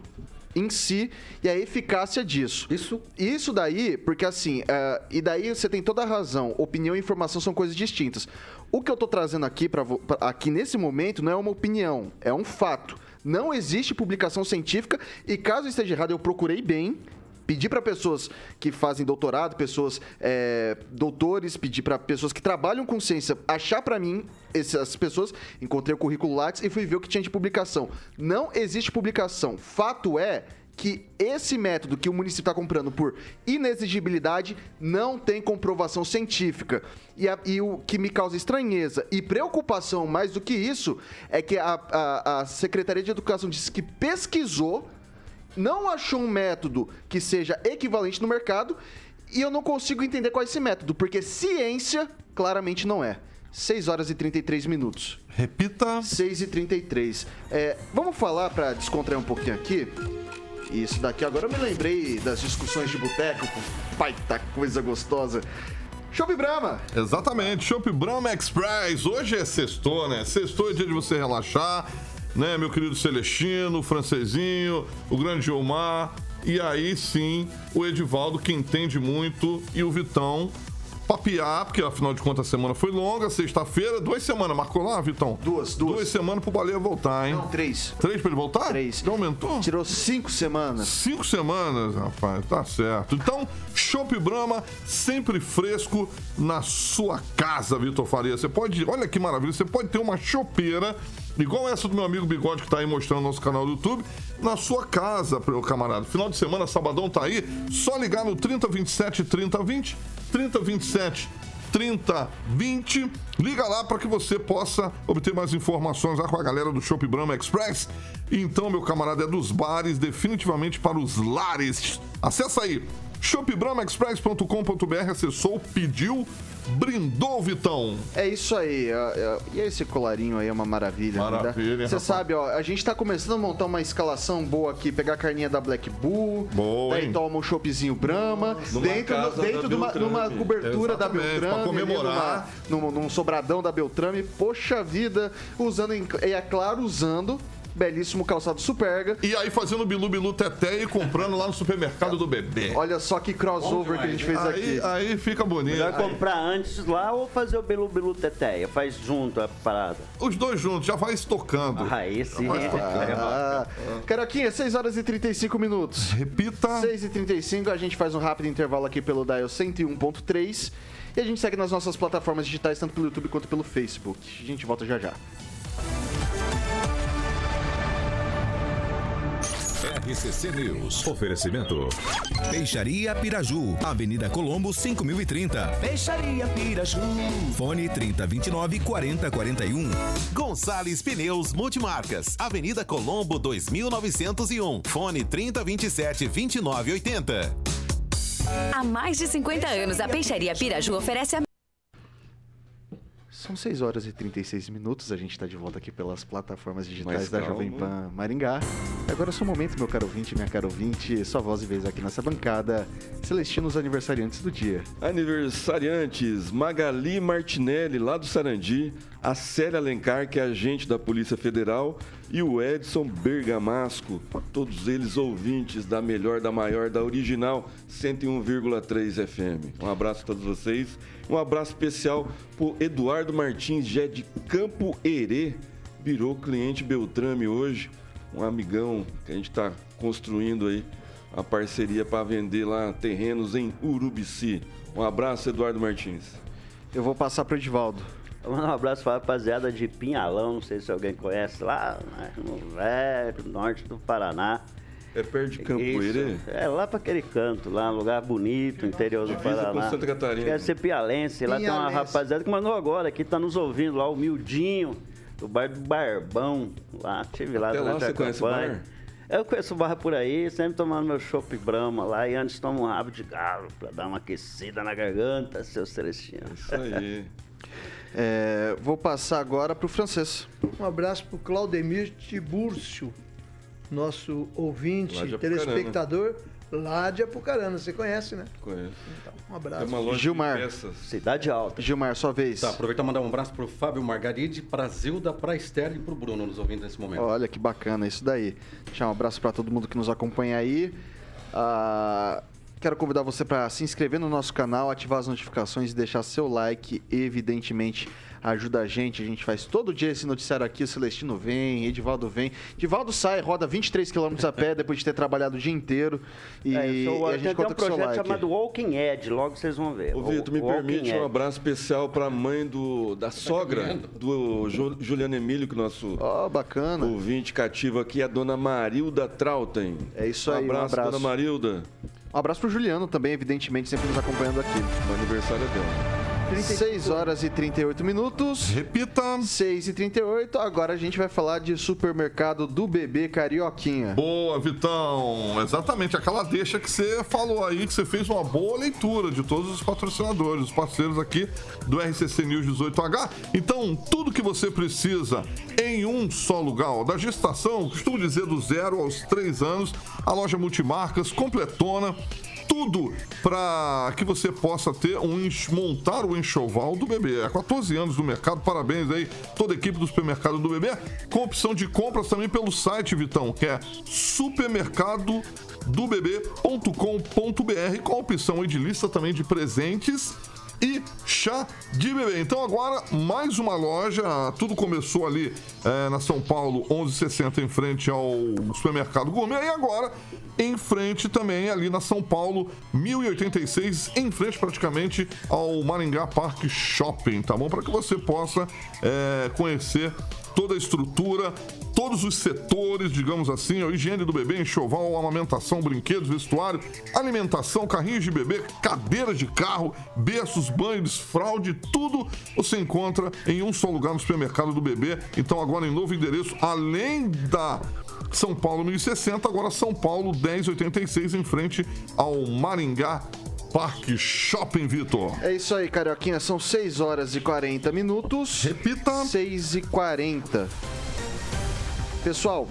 Speaker 1: em si e a eficácia disso.
Speaker 3: Isso.
Speaker 1: Isso daí, porque assim, uh, e daí você tem toda a razão. Opinião e informação são coisas distintas. O que eu tô trazendo aqui, pra, aqui nesse momento não é uma opinião, é um fato. Não existe publicação científica e caso esteja errado, eu procurei bem pedir para pessoas que fazem doutorado, pessoas é, doutores, pedir para pessoas que trabalham com ciência achar para mim essas pessoas, encontrei o currículo Lattes e fui ver o que tinha de publicação. Não existe publicação. Fato é que esse método que o município está comprando por inexigibilidade não tem comprovação científica. E, a, e, o que me causa estranheza e preocupação mais do que isso é que a, a, a Secretaria de Educação disse que pesquisou não achou um método que seja equivalente no mercado e eu não consigo entender qual é esse método, porque ciência claramente não é. 6 horas e 33 minutos.
Speaker 6: Repita.
Speaker 1: 6 e 33. É, vamos falar para descontrair um pouquinho aqui. Isso daqui, agora eu me lembrei das discussões de boteco. Pai, tá coisa gostosa. Shop Brahma.
Speaker 6: Exatamente, Shop Brahma Express. Hoje é sextou, né? Sextou é dia de você relaxar né, meu querido Celestino, o Francesinho, o grande Gilmar, e aí sim o Edivaldo, que entende muito, e o Vitão, papiar, porque afinal de contas a semana foi longa, sexta-feira, duas semanas. Marcou lá, Vitão?
Speaker 1: Duas, duas.
Speaker 6: Duas semanas pro Baleia voltar, hein?
Speaker 1: Não, três.
Speaker 6: Três pra ele voltar?
Speaker 1: Três.
Speaker 6: Então aumentou?
Speaker 1: Tirou cinco semanas.
Speaker 6: Cinco semanas, rapaz, tá certo. Então, Chopp Brahma, sempre fresco na sua casa, Vitor Faria. Você pode, olha que maravilha, você pode ter uma chopeira, igual essa do meu amigo Bigode que tá aí mostrando no nosso canal do YouTube, na sua casa, meu camarada. Final de semana, sabadão tá aí, só ligar no 3027 3020, 3027 3020. Liga lá para que você possa obter mais informações lá com a galera do Shop Brahma Express. Então, meu camarada, é dos bares, definitivamente para os lares. Acesse aí shopbramaexpress.com.br, acessou, pediu, brindou, Vitão.
Speaker 1: É isso aí. E esse colarinho aí é uma maravilha.
Speaker 6: né? Maravilha,
Speaker 1: Você sabe, ó, a gente tá começando a montar uma escalação boa aqui, pegar a carninha da Black Bull,
Speaker 6: Boa,
Speaker 1: daí
Speaker 6: hein?
Speaker 1: toma um choppzinho Brahma,
Speaker 4: Numa
Speaker 1: dentro,
Speaker 4: casa
Speaker 1: dentro
Speaker 4: da
Speaker 1: de uma, numa cobertura da
Speaker 6: Exatamente,
Speaker 1: Beltrame,
Speaker 6: pra comemorar.
Speaker 1: ali numa- num, num sobradão da Beltrame. Poxa vida, usando, em- e é claro, usando belíssimo calçado Superga.
Speaker 6: E aí fazendo bilu bilu teté e comprando lá no supermercado do bebê.
Speaker 1: Olha só que crossover que a gente fez
Speaker 6: Aí,
Speaker 1: aqui.
Speaker 6: aí fica bonito.
Speaker 2: Vai comprar antes lá ou fazer o Bilu Bilu Teteia? Faz junto a parada.
Speaker 6: Os dois juntos, já vai estocando.
Speaker 2: Aí sim.
Speaker 1: Ah, Caroquinha, 6 horas e 35 minutos.
Speaker 6: Repita.
Speaker 1: 6 e 35 a gente faz um rápido intervalo aqui pelo Dial 101.3 e a gente segue nas nossas plataformas digitais, tanto pelo YouTube quanto pelo Facebook. A gente volta já já.
Speaker 7: RCC News. Oferecimento.
Speaker 8: Peixaria Piraju, Avenida Colombo 5030.
Speaker 9: Peixaria Piraju.
Speaker 8: Fone 3029 4041.
Speaker 9: Gonçalves Pneus Multimarcas. Avenida Colombo 2901. Fone 3027 2980.
Speaker 10: Há mais de 50 anos, a Peixaria Piraju oferece a
Speaker 1: São 6 horas e 36 minutos, a gente está de volta aqui pelas plataformas digitais da. Jovem Pan Maringá. Agora é o seu momento, meu caro ouvinte, minha caro ouvinte, sua voz e vez aqui nessa bancada, Celestino os aniversariantes do dia.
Speaker 4: Aniversariantes, Magali Martinelli, lá do Sarandi, a Célia Alencar, que é agente da Polícia Federal, e o Edson Bergamasco, todos eles ouvintes da melhor, da maior, da original 101,3 FM. Um abraço a todos vocês. Um abraço especial pro Eduardo Martins, já é de Campo Herê, virou cliente Beltrame hoje, um amigão que a gente está construindo aí a parceria para vender lá terrenos em Urubici. Um abraço, Eduardo Martins.
Speaker 1: Eu vou passar pro Edivaldo.
Speaker 2: Vou mandar um abraço para a rapaziada de Pinhalão, não sei se alguém conhece, lá no velho norte do Paraná.
Speaker 4: É perto de Campo
Speaker 2: Isso,
Speaker 4: Herê?
Speaker 2: É, lá para aquele canto, lá, um lugar bonito, interior do
Speaker 4: Divisa
Speaker 2: Paraná.
Speaker 4: com Santa Catarina.
Speaker 2: Quer ser pialense, lá tem uma rapaziada que mandou agora, que tá nos ouvindo lá, o Mildinho, do bar do Barbão, lá, tive lá
Speaker 4: Até lá
Speaker 2: durante a
Speaker 4: você conhece o
Speaker 2: campanha. Eu conheço o bar por aí, sempre tomando meu chopp Brahma lá, e antes tomo um rabo de galo, pra dar uma aquecida na garganta, seu Celestino.
Speaker 4: Isso aí.
Speaker 1: É, vou passar agora pro francês.
Speaker 5: Um abraço pro Claudemir Tiburcio, nosso ouvinte,
Speaker 4: Lá
Speaker 5: telespectador lá de Apucarana. Você conhece, né?
Speaker 4: Conheço.
Speaker 5: Então, um
Speaker 4: É
Speaker 5: abraço.
Speaker 4: uma loja
Speaker 1: Gilmar.
Speaker 2: Cidade Alta.
Speaker 1: Gilmar, sua vez.
Speaker 3: Tá, aproveitar e mandar um abraço pro Fábio Margaride, pra Zilda, pra Esther e pro Bruno nos ouvindo nesse momento.
Speaker 1: Olha que bacana isso daí. Deixar um abraço para todo mundo que nos acompanha aí. Ah, quero convidar você para se inscrever no nosso canal, ativar as notificações e deixar seu like. Evidentemente, ajuda a gente. A gente faz todo dia esse noticiário aqui. O Celestino vem, Edivaldo vem. Edivaldo sai, roda 23 km a pé depois de ter trabalhado o dia inteiro. E,
Speaker 2: É, sou-
Speaker 1: e a gente conta
Speaker 2: um
Speaker 1: com o seu
Speaker 2: projeto
Speaker 1: like.
Speaker 2: chamado Walking Edge, logo vocês vão ver.
Speaker 4: Ô, Vitor, me
Speaker 2: Walking
Speaker 4: permite
Speaker 2: Edge.
Speaker 4: um abraço especial para a mãe do, da sogra do Ju- Juliano Emílio, que é nosso
Speaker 1: Ó, bacana.
Speaker 4: ouvinte cativo aqui, a dona Marilda Trautem.
Speaker 1: É isso aí, um
Speaker 4: Um abraço,
Speaker 1: abraço.
Speaker 4: dona Marilda.
Speaker 1: Um abraço pro Juliano também, evidentemente, sempre nos acompanhando aqui.
Speaker 4: O aniversário é dela.
Speaker 1: 6 horas e 38 minutos.
Speaker 6: Repita.
Speaker 1: 6 e 38 agora a gente vai falar de supermercado do bebê Carioquinha.
Speaker 6: Boa, Vitão. Exatamente, aquela deixa que você falou aí, que você fez uma boa leitura de todos os patrocinadores, os parceiros aqui do RCC News 18H. Então, tudo que você precisa em um só lugar. Da gestação, costumo dizer do zero aos três anos, a loja multimarcas completona. Tudo para que você possa ter um montar o enxoval do bebê. Há 14 anos no mercado, parabéns aí toda a equipe do supermercado do bebê, com opção de compras também pelo site, Vitão, que é supermercadodobebê.com.br, com a opção aí de lista também de presentes e chá de bebê. Então agora mais uma loja, tudo começou ali é, na São Paulo 1160 em frente ao supermercado Gourmet e agora em frente também ali na São Paulo 1086 em frente praticamente ao Maringá Park Shopping, tá bom? Para que você possa é, conhecer toda a estrutura, todos os setores, digamos assim, a higiene do bebê, enxoval, amamentação, brinquedos, vestuário, alimentação, carrinhos de bebê, cadeiras de carro, berços, banhos, fraude, tudo você encontra em um só lugar no supermercado do bebê. Então agora em novo endereço, além da são Paulo 1060, agora São Paulo 1086, em frente ao Maringá Parque Shopping Vitor.
Speaker 1: É isso aí, Carioquinha. São 6 horas e 40 minutos.
Speaker 6: Repita.
Speaker 1: 6 e 40. Pessoal,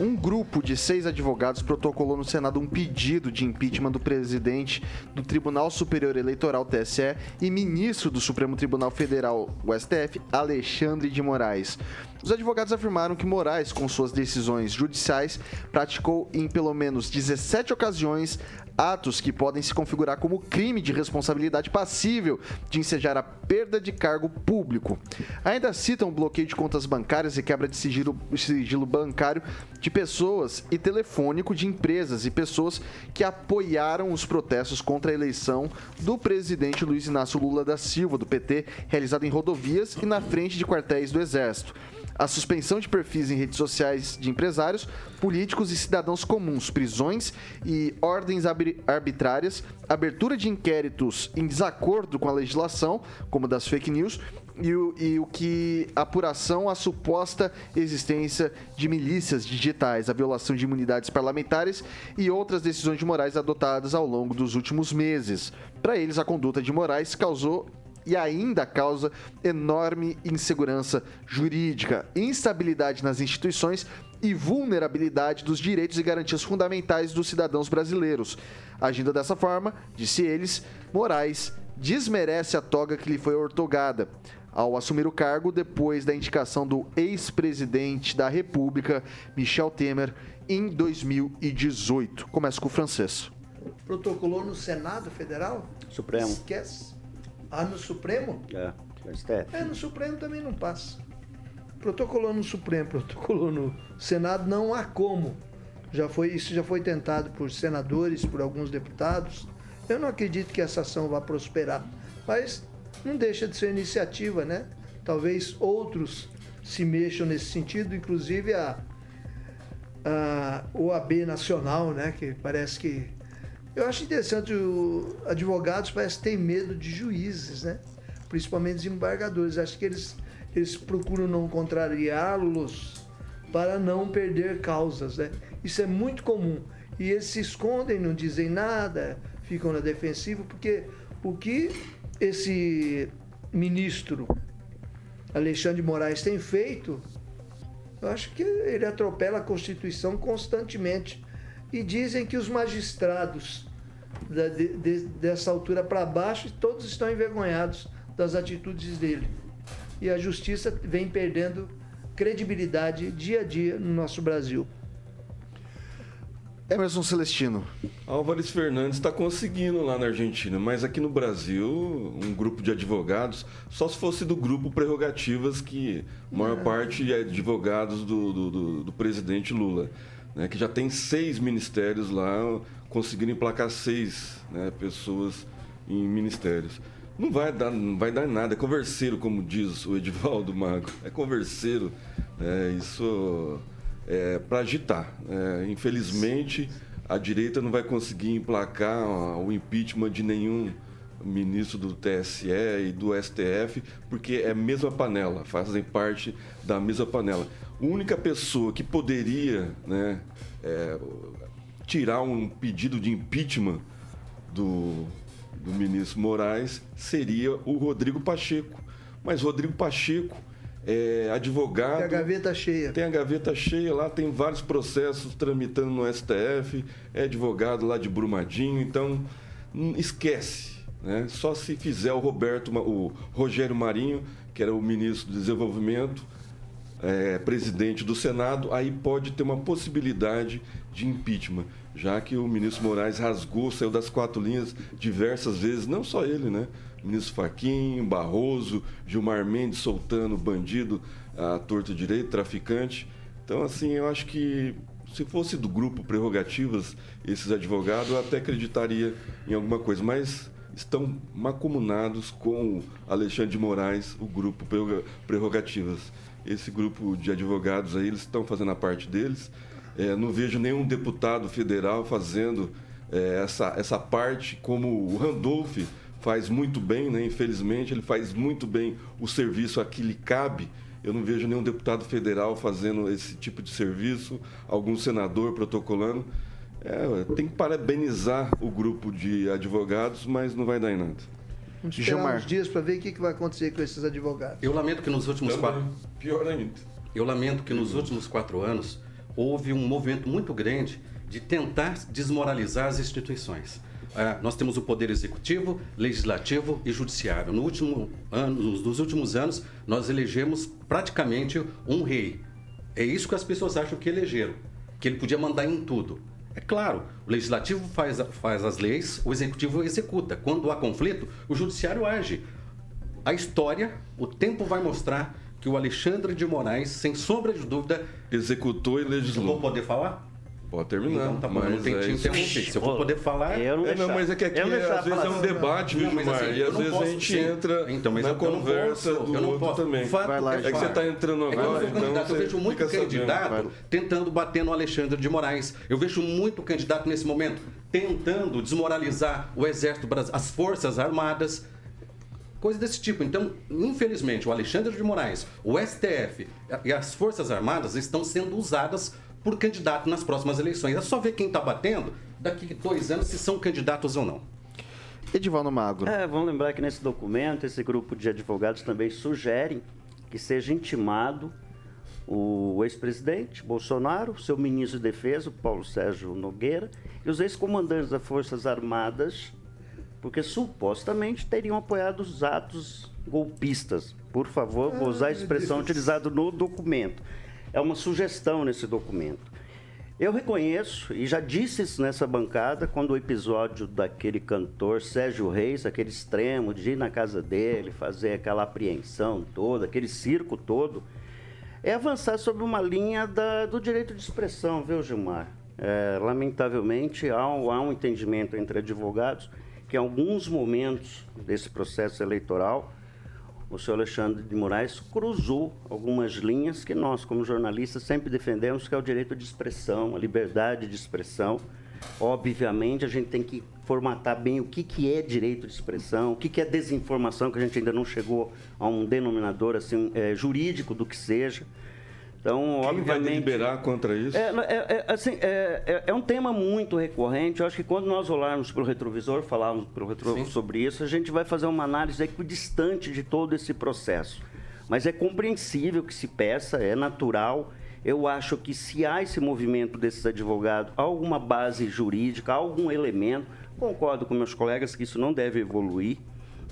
Speaker 1: um grupo de seis advogados protocolou no Senado um pedido de impeachment do presidente do Tribunal Superior Eleitoral, TSE, e ministro do Supremo Tribunal Federal, o STF, Alexandre de Moraes. Os advogados afirmaram que Moraes, com suas decisões judiciais, praticou em pelo menos 17 ocasiões atos que podem se configurar como crime de responsabilidade passível de ensejar a perda de cargo público. Ainda citam bloqueio de contas bancárias e quebra de sigilo, sigilo bancário de pessoas e telefônico de empresas e pessoas que apoiaram os protestos contra a eleição do presidente Luiz Inácio Lula da Silva, do PT, realizado em rodovias e na frente de quartéis do Exército a suspensão de perfis em redes sociais de empresários, políticos e cidadãos comuns, prisões e ordens arbitrárias, abertura de inquéritos em desacordo com a legislação, como das fake news, e o, e o que apuração a suposta existência de milícias digitais, a violação de imunidades parlamentares e outras decisões de Moraes adotadas ao longo dos últimos meses. Para eles, a conduta de Moraes causou e ainda causa enorme insegurança jurídica, instabilidade nas instituições e vulnerabilidade dos direitos e garantias fundamentais dos cidadãos brasileiros. Agindo dessa forma, disse eles, Moraes desmerece a toga que lhe foi ortogada ao assumir o cargo depois da indicação do ex-presidente da República, Michel Temer, em 2018. Começa com o francês.
Speaker 5: Protocolou no Senado Federal?
Speaker 2: Supremo.
Speaker 5: Esquece. Ah, no Supremo?
Speaker 2: É, STF.
Speaker 5: É, no Supremo também não passa. Protocolou no Supremo, protocolou no Senado, não há como. Já foi, isso já foi tentado por senadores, por alguns deputados. Eu não acredito que essa ação vá prosperar. Mas não deixa de ser iniciativa, né? Talvez outros se mexam nesse sentido, inclusive a, a OAB Nacional, né? Que parece que eu acho interessante, o advogados parece têm medo de juízes, né? Principalmente desembargadores. Acho que eles, eles procuram não contrariá-los para não perder causas, né? Isso é muito comum. E eles se escondem, não dizem nada, ficam na defensiva, porque o que esse ministro Alexandre de Moraes tem feito, eu acho que ele atropela a Constituição constantemente. E dizem que os magistrados da, de, dessa altura para baixo, todos estão envergonhados das atitudes dele. E a justiça vem perdendo credibilidade dia a dia no nosso Brasil.
Speaker 1: Emerson Celestino.
Speaker 4: Álvares Fernandes está conseguindo lá na Argentina, mas aqui no Brasil, um grupo de advogados, só se fosse do grupo Prerrogativas, que a maior é. parte é advogados do, do, do, do presidente Lula né, que já tem seis ministérios lá, conseguindo emplacar seis né, pessoas em ministérios. Não vai dar, não vai dar nada, é converseiro, como diz o Edivaldo Mago. É converseiro, é, isso é para agitar. É, infelizmente, a direita não vai conseguir emplacar o impeachment de nenhum ministro do TSE e do STF, porque é a mesma panela, fazem parte da mesma panela. A única pessoa que poderia né, é, tirar um pedido de impeachment do, do ministro Moraes seria o Rodrigo Pacheco. Mas Rodrigo Pacheco é advogado. Tem a
Speaker 5: gaveta cheia.
Speaker 4: Tem a gaveta cheia lá, tem vários processos tramitando no STF, é advogado lá de Brumadinho, então esquece. Né? Só se fizer o Roberto, o Rogério Marinho, que era o ministro do Desenvolvimento, é, presidente do Senado, aí pode ter uma possibilidade de impeachment, já que o ministro Moraes rasgou, saiu das quatro linhas diversas vezes, não só ele, né? Ministro Faquinho, Barroso, Gilmar Mendes soltando bandido, a torto direito, traficante. Então, assim, eu acho que se fosse do grupo Prerrogativas, esses advogados, eu até acreditaria em alguma coisa, mas estão macomunados com Alexandre de Moraes, o grupo Prerrogativas. Esse grupo de advogados aí, eles estão fazendo a parte deles. É, não vejo nenhum deputado federal fazendo é, essa, essa parte como o Randolph faz muito bem, né? infelizmente, ele faz muito bem o serviço a que lhe cabe. Eu não vejo nenhum deputado federal fazendo esse tipo de serviço, algum senador protocolando. É, tem que parabenizar o grupo de advogados, mas não vai dar em nada.
Speaker 5: Vamos esperar Gilmar. uns dias para ver o que, que vai acontecer com esses advogados.
Speaker 3: Eu lamento que nos últimos
Speaker 4: Também,
Speaker 3: quatro...
Speaker 4: Pior ainda.
Speaker 3: Eu lamento que nos últimos quatro anos houve um movimento muito grande de tentar desmoralizar as instituições. É, nós temos o poder executivo, legislativo e judiciário. No último ano, nos últimos anos, nós elegemos praticamente um rei. É isso que as pessoas acham que elegeram, que ele podia mandar em tudo. É claro, o legislativo faz, faz as leis, o executivo executa. Quando há conflito, o judiciário age. A história, o tempo vai mostrar que o Alexandre de Moraes, sem sombra de dúvida,
Speaker 4: executou e legislou.
Speaker 3: Vou poder falar?
Speaker 4: Pode terminar.
Speaker 3: Então, tá bom, mas não tem é interromper. Se eu for poder falar.
Speaker 4: Eu não, é, não mas é que aqui às vezes é um debate, viu, Gilmar? Assim, e às vezes a gente sim. entra então, mas na conversa posso, do eu não outro posso. também.
Speaker 3: Vai lá,
Speaker 4: é que você está entrando agora. É
Speaker 3: então eu vejo muito candidato sabendo. tentando bater no Alexandre de Moraes. Eu vejo muito candidato nesse momento tentando desmoralizar o Exército, as Forças Armadas coisa desse tipo. Então, infelizmente, o Alexandre de Moraes, o STF e as Forças Armadas estão sendo usadas por candidato nas próximas eleições. É só ver quem está batendo daqui a dois anos se são candidatos ou não.
Speaker 1: Edivaldo Magro.
Speaker 2: É, vamos lembrar que nesse documento, esse grupo de advogados também sugere que seja intimado o ex-presidente Bolsonaro, seu ministro de Defesa, Paulo Sérgio Nogueira, e os ex-comandantes das Forças Armadas, porque supostamente teriam apoiado os atos golpistas. Por favor, vou usar a expressão utilizada no documento é uma sugestão nesse documento. Eu reconheço, e já disse isso nessa bancada, quando o episódio daquele cantor Sérgio Reis, aquele extremo de ir na casa dele, fazer aquela apreensão toda, aquele circo todo, é avançar sobre uma linha da, do direito de expressão, viu, Gilmar? É, lamentavelmente, há um, há um entendimento entre advogados que, em alguns momentos desse processo eleitoral, o senhor Alexandre de Moraes cruzou algumas linhas que nós, como jornalistas, sempre defendemos, que é o direito de expressão, a liberdade de expressão. Obviamente, a gente tem que formatar bem o que, que é direito de expressão, o que, que é desinformação, que a gente ainda não chegou a um denominador assim, é, jurídico do que seja. Então,
Speaker 4: Quem
Speaker 2: obviamente.
Speaker 4: vai deliberar contra isso?
Speaker 2: É, é, é assim, é, é, é, um tema muito recorrente. Eu acho que quando nós olharmos para o retrovisor, falarmos para o retrovisor sobre isso, a gente vai fazer uma análise equidistante de todo esse processo. Mas é compreensível que se peça, é natural. Eu acho que se há esse movimento desses advogados, alguma base jurídica, algum elemento, concordo com meus colegas que isso não deve evoluir,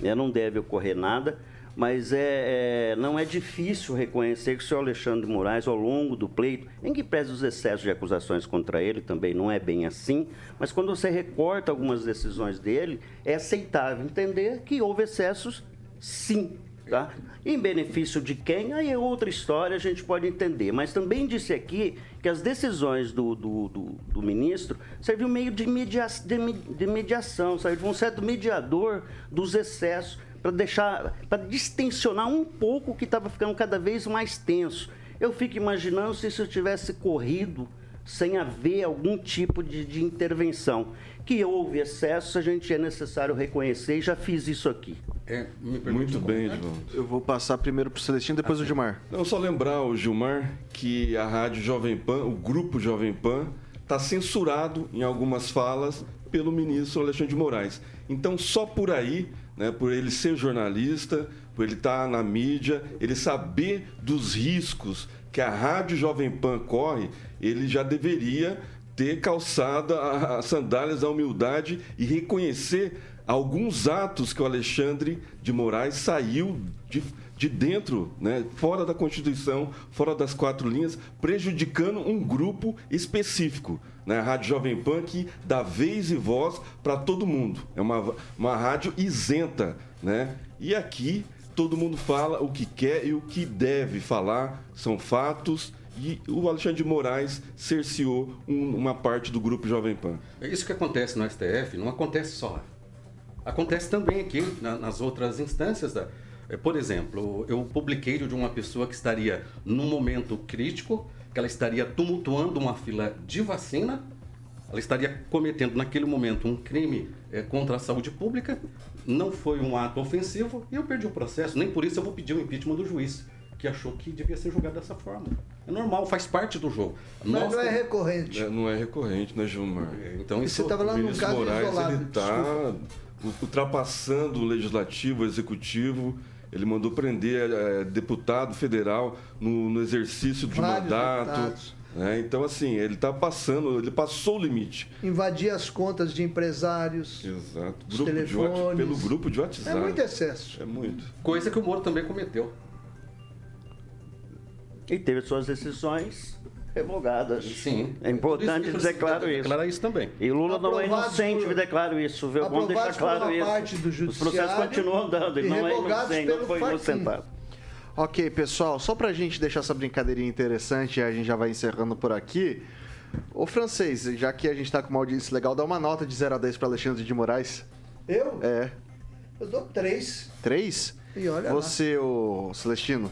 Speaker 2: né, não deve ocorrer nada mas é, é, não é difícil reconhecer que o senhor Alexandre Moraes, ao longo do pleito, em que pese os excessos de acusações contra ele, também não é bem assim, mas quando você recorta algumas decisões dele, é aceitável entender que houve excessos, sim. Tá? Em benefício de quem? Aí é outra história, a gente pode entender. Mas também disse aqui que as decisões do, do, do, do ministro serviu meio de, media, de, de mediação, serviu de um certo mediador dos excessos para deixar, para distensionar um pouco o que estava ficando cada vez mais tenso. Eu fico imaginando se isso tivesse corrido sem haver algum tipo de, de intervenção. Que houve excesso, a gente é necessário reconhecer e já fiz isso aqui.
Speaker 4: É, Muito bem, Edvaldo.
Speaker 1: Eu vou passar primeiro para o Celestino, depois o Gilmar.
Speaker 4: Não, só lembrar o Gilmar que a Rádio Jovem Pan, o grupo Jovem Pan, está censurado em algumas falas pelo ministro Alexandre de Moraes. Então, só por aí né, por ele ser jornalista, por ele estar tá na mídia, ele saber dos riscos que a Rádio Jovem Pan corre, ele já deveria ter calçado as sandálias da humildade e reconhecer alguns atos que o Alexandre de Moraes saiu de, de dentro, né, fora da Constituição, fora das quatro linhas, prejudicando um grupo específico. Né, Rádio Jovem Pan que dá vez e voz para todo mundo. É uma, uma rádio isenta. Né? E aqui todo mundo fala o que quer e o que deve falar, são fatos. E o Alexandre de Moraes cerceou um, uma parte do grupo Jovem Pan.
Speaker 3: É isso que acontece no STF, não acontece só lá. Acontece também aqui na, nas outras instâncias. Da, é, por exemplo, eu publiquei de uma pessoa que estaria num momento crítico, que ela estaria tumultuando uma fila de vacina, ela estaria cometendo naquele momento um crime é, contra a saúde pública, não foi um ato ofensivo e eu perdi o processo. Nem por isso eu vou pedir o impeachment do juiz, que achou que devia ser julgado dessa forma. É normal, faz parte do jogo.
Speaker 5: Mas Nós não é recorrente.
Speaker 4: É, não é recorrente, né, Gilmar?
Speaker 3: É, então
Speaker 5: isso, você estava lá num caso
Speaker 4: Moraes,
Speaker 5: isolado.
Speaker 4: Ele está ultrapassando o legislativo, o executivo. Ele mandou prender é, deputado federal no, no exercício de
Speaker 5: Vários
Speaker 4: mandato.
Speaker 5: deputados.
Speaker 4: né? então, assim, ele está passando, ele passou o limite.
Speaker 5: Invadir as contas de empresários.
Speaker 4: Exato. Grupo
Speaker 5: telefones.
Speaker 4: pelo grupo de WhatsApp.
Speaker 5: É muito excesso.
Speaker 4: É muito.
Speaker 3: Coisa que o Moro também cometeu.
Speaker 2: E teve suas decisões revogadas.
Speaker 3: Sim.
Speaker 2: É importante
Speaker 3: Por
Speaker 2: dizer claro isso.
Speaker 3: Declarar isso também.
Speaker 2: E Lula não é inocente,
Speaker 5: por-
Speaker 2: declaro isso, viu? Vamos deixar claro isso.
Speaker 5: parte do
Speaker 2: Os processos continuam andando, ele
Speaker 5: e
Speaker 2: não é inocente, não foi inocentado.
Speaker 1: Ok, pessoal, só pra gente deixar essa brincadeirinha interessante e a gente já vai encerrando por aqui. Ô, francês, já que a gente tá com uma audiência legal, dá uma nota de 0 a 10 pra Alexandre de Moraes.
Speaker 5: Eu?
Speaker 1: É.
Speaker 5: Eu dou três.
Speaker 1: 3?
Speaker 5: E olha lá.
Speaker 1: Você, ô Celestino?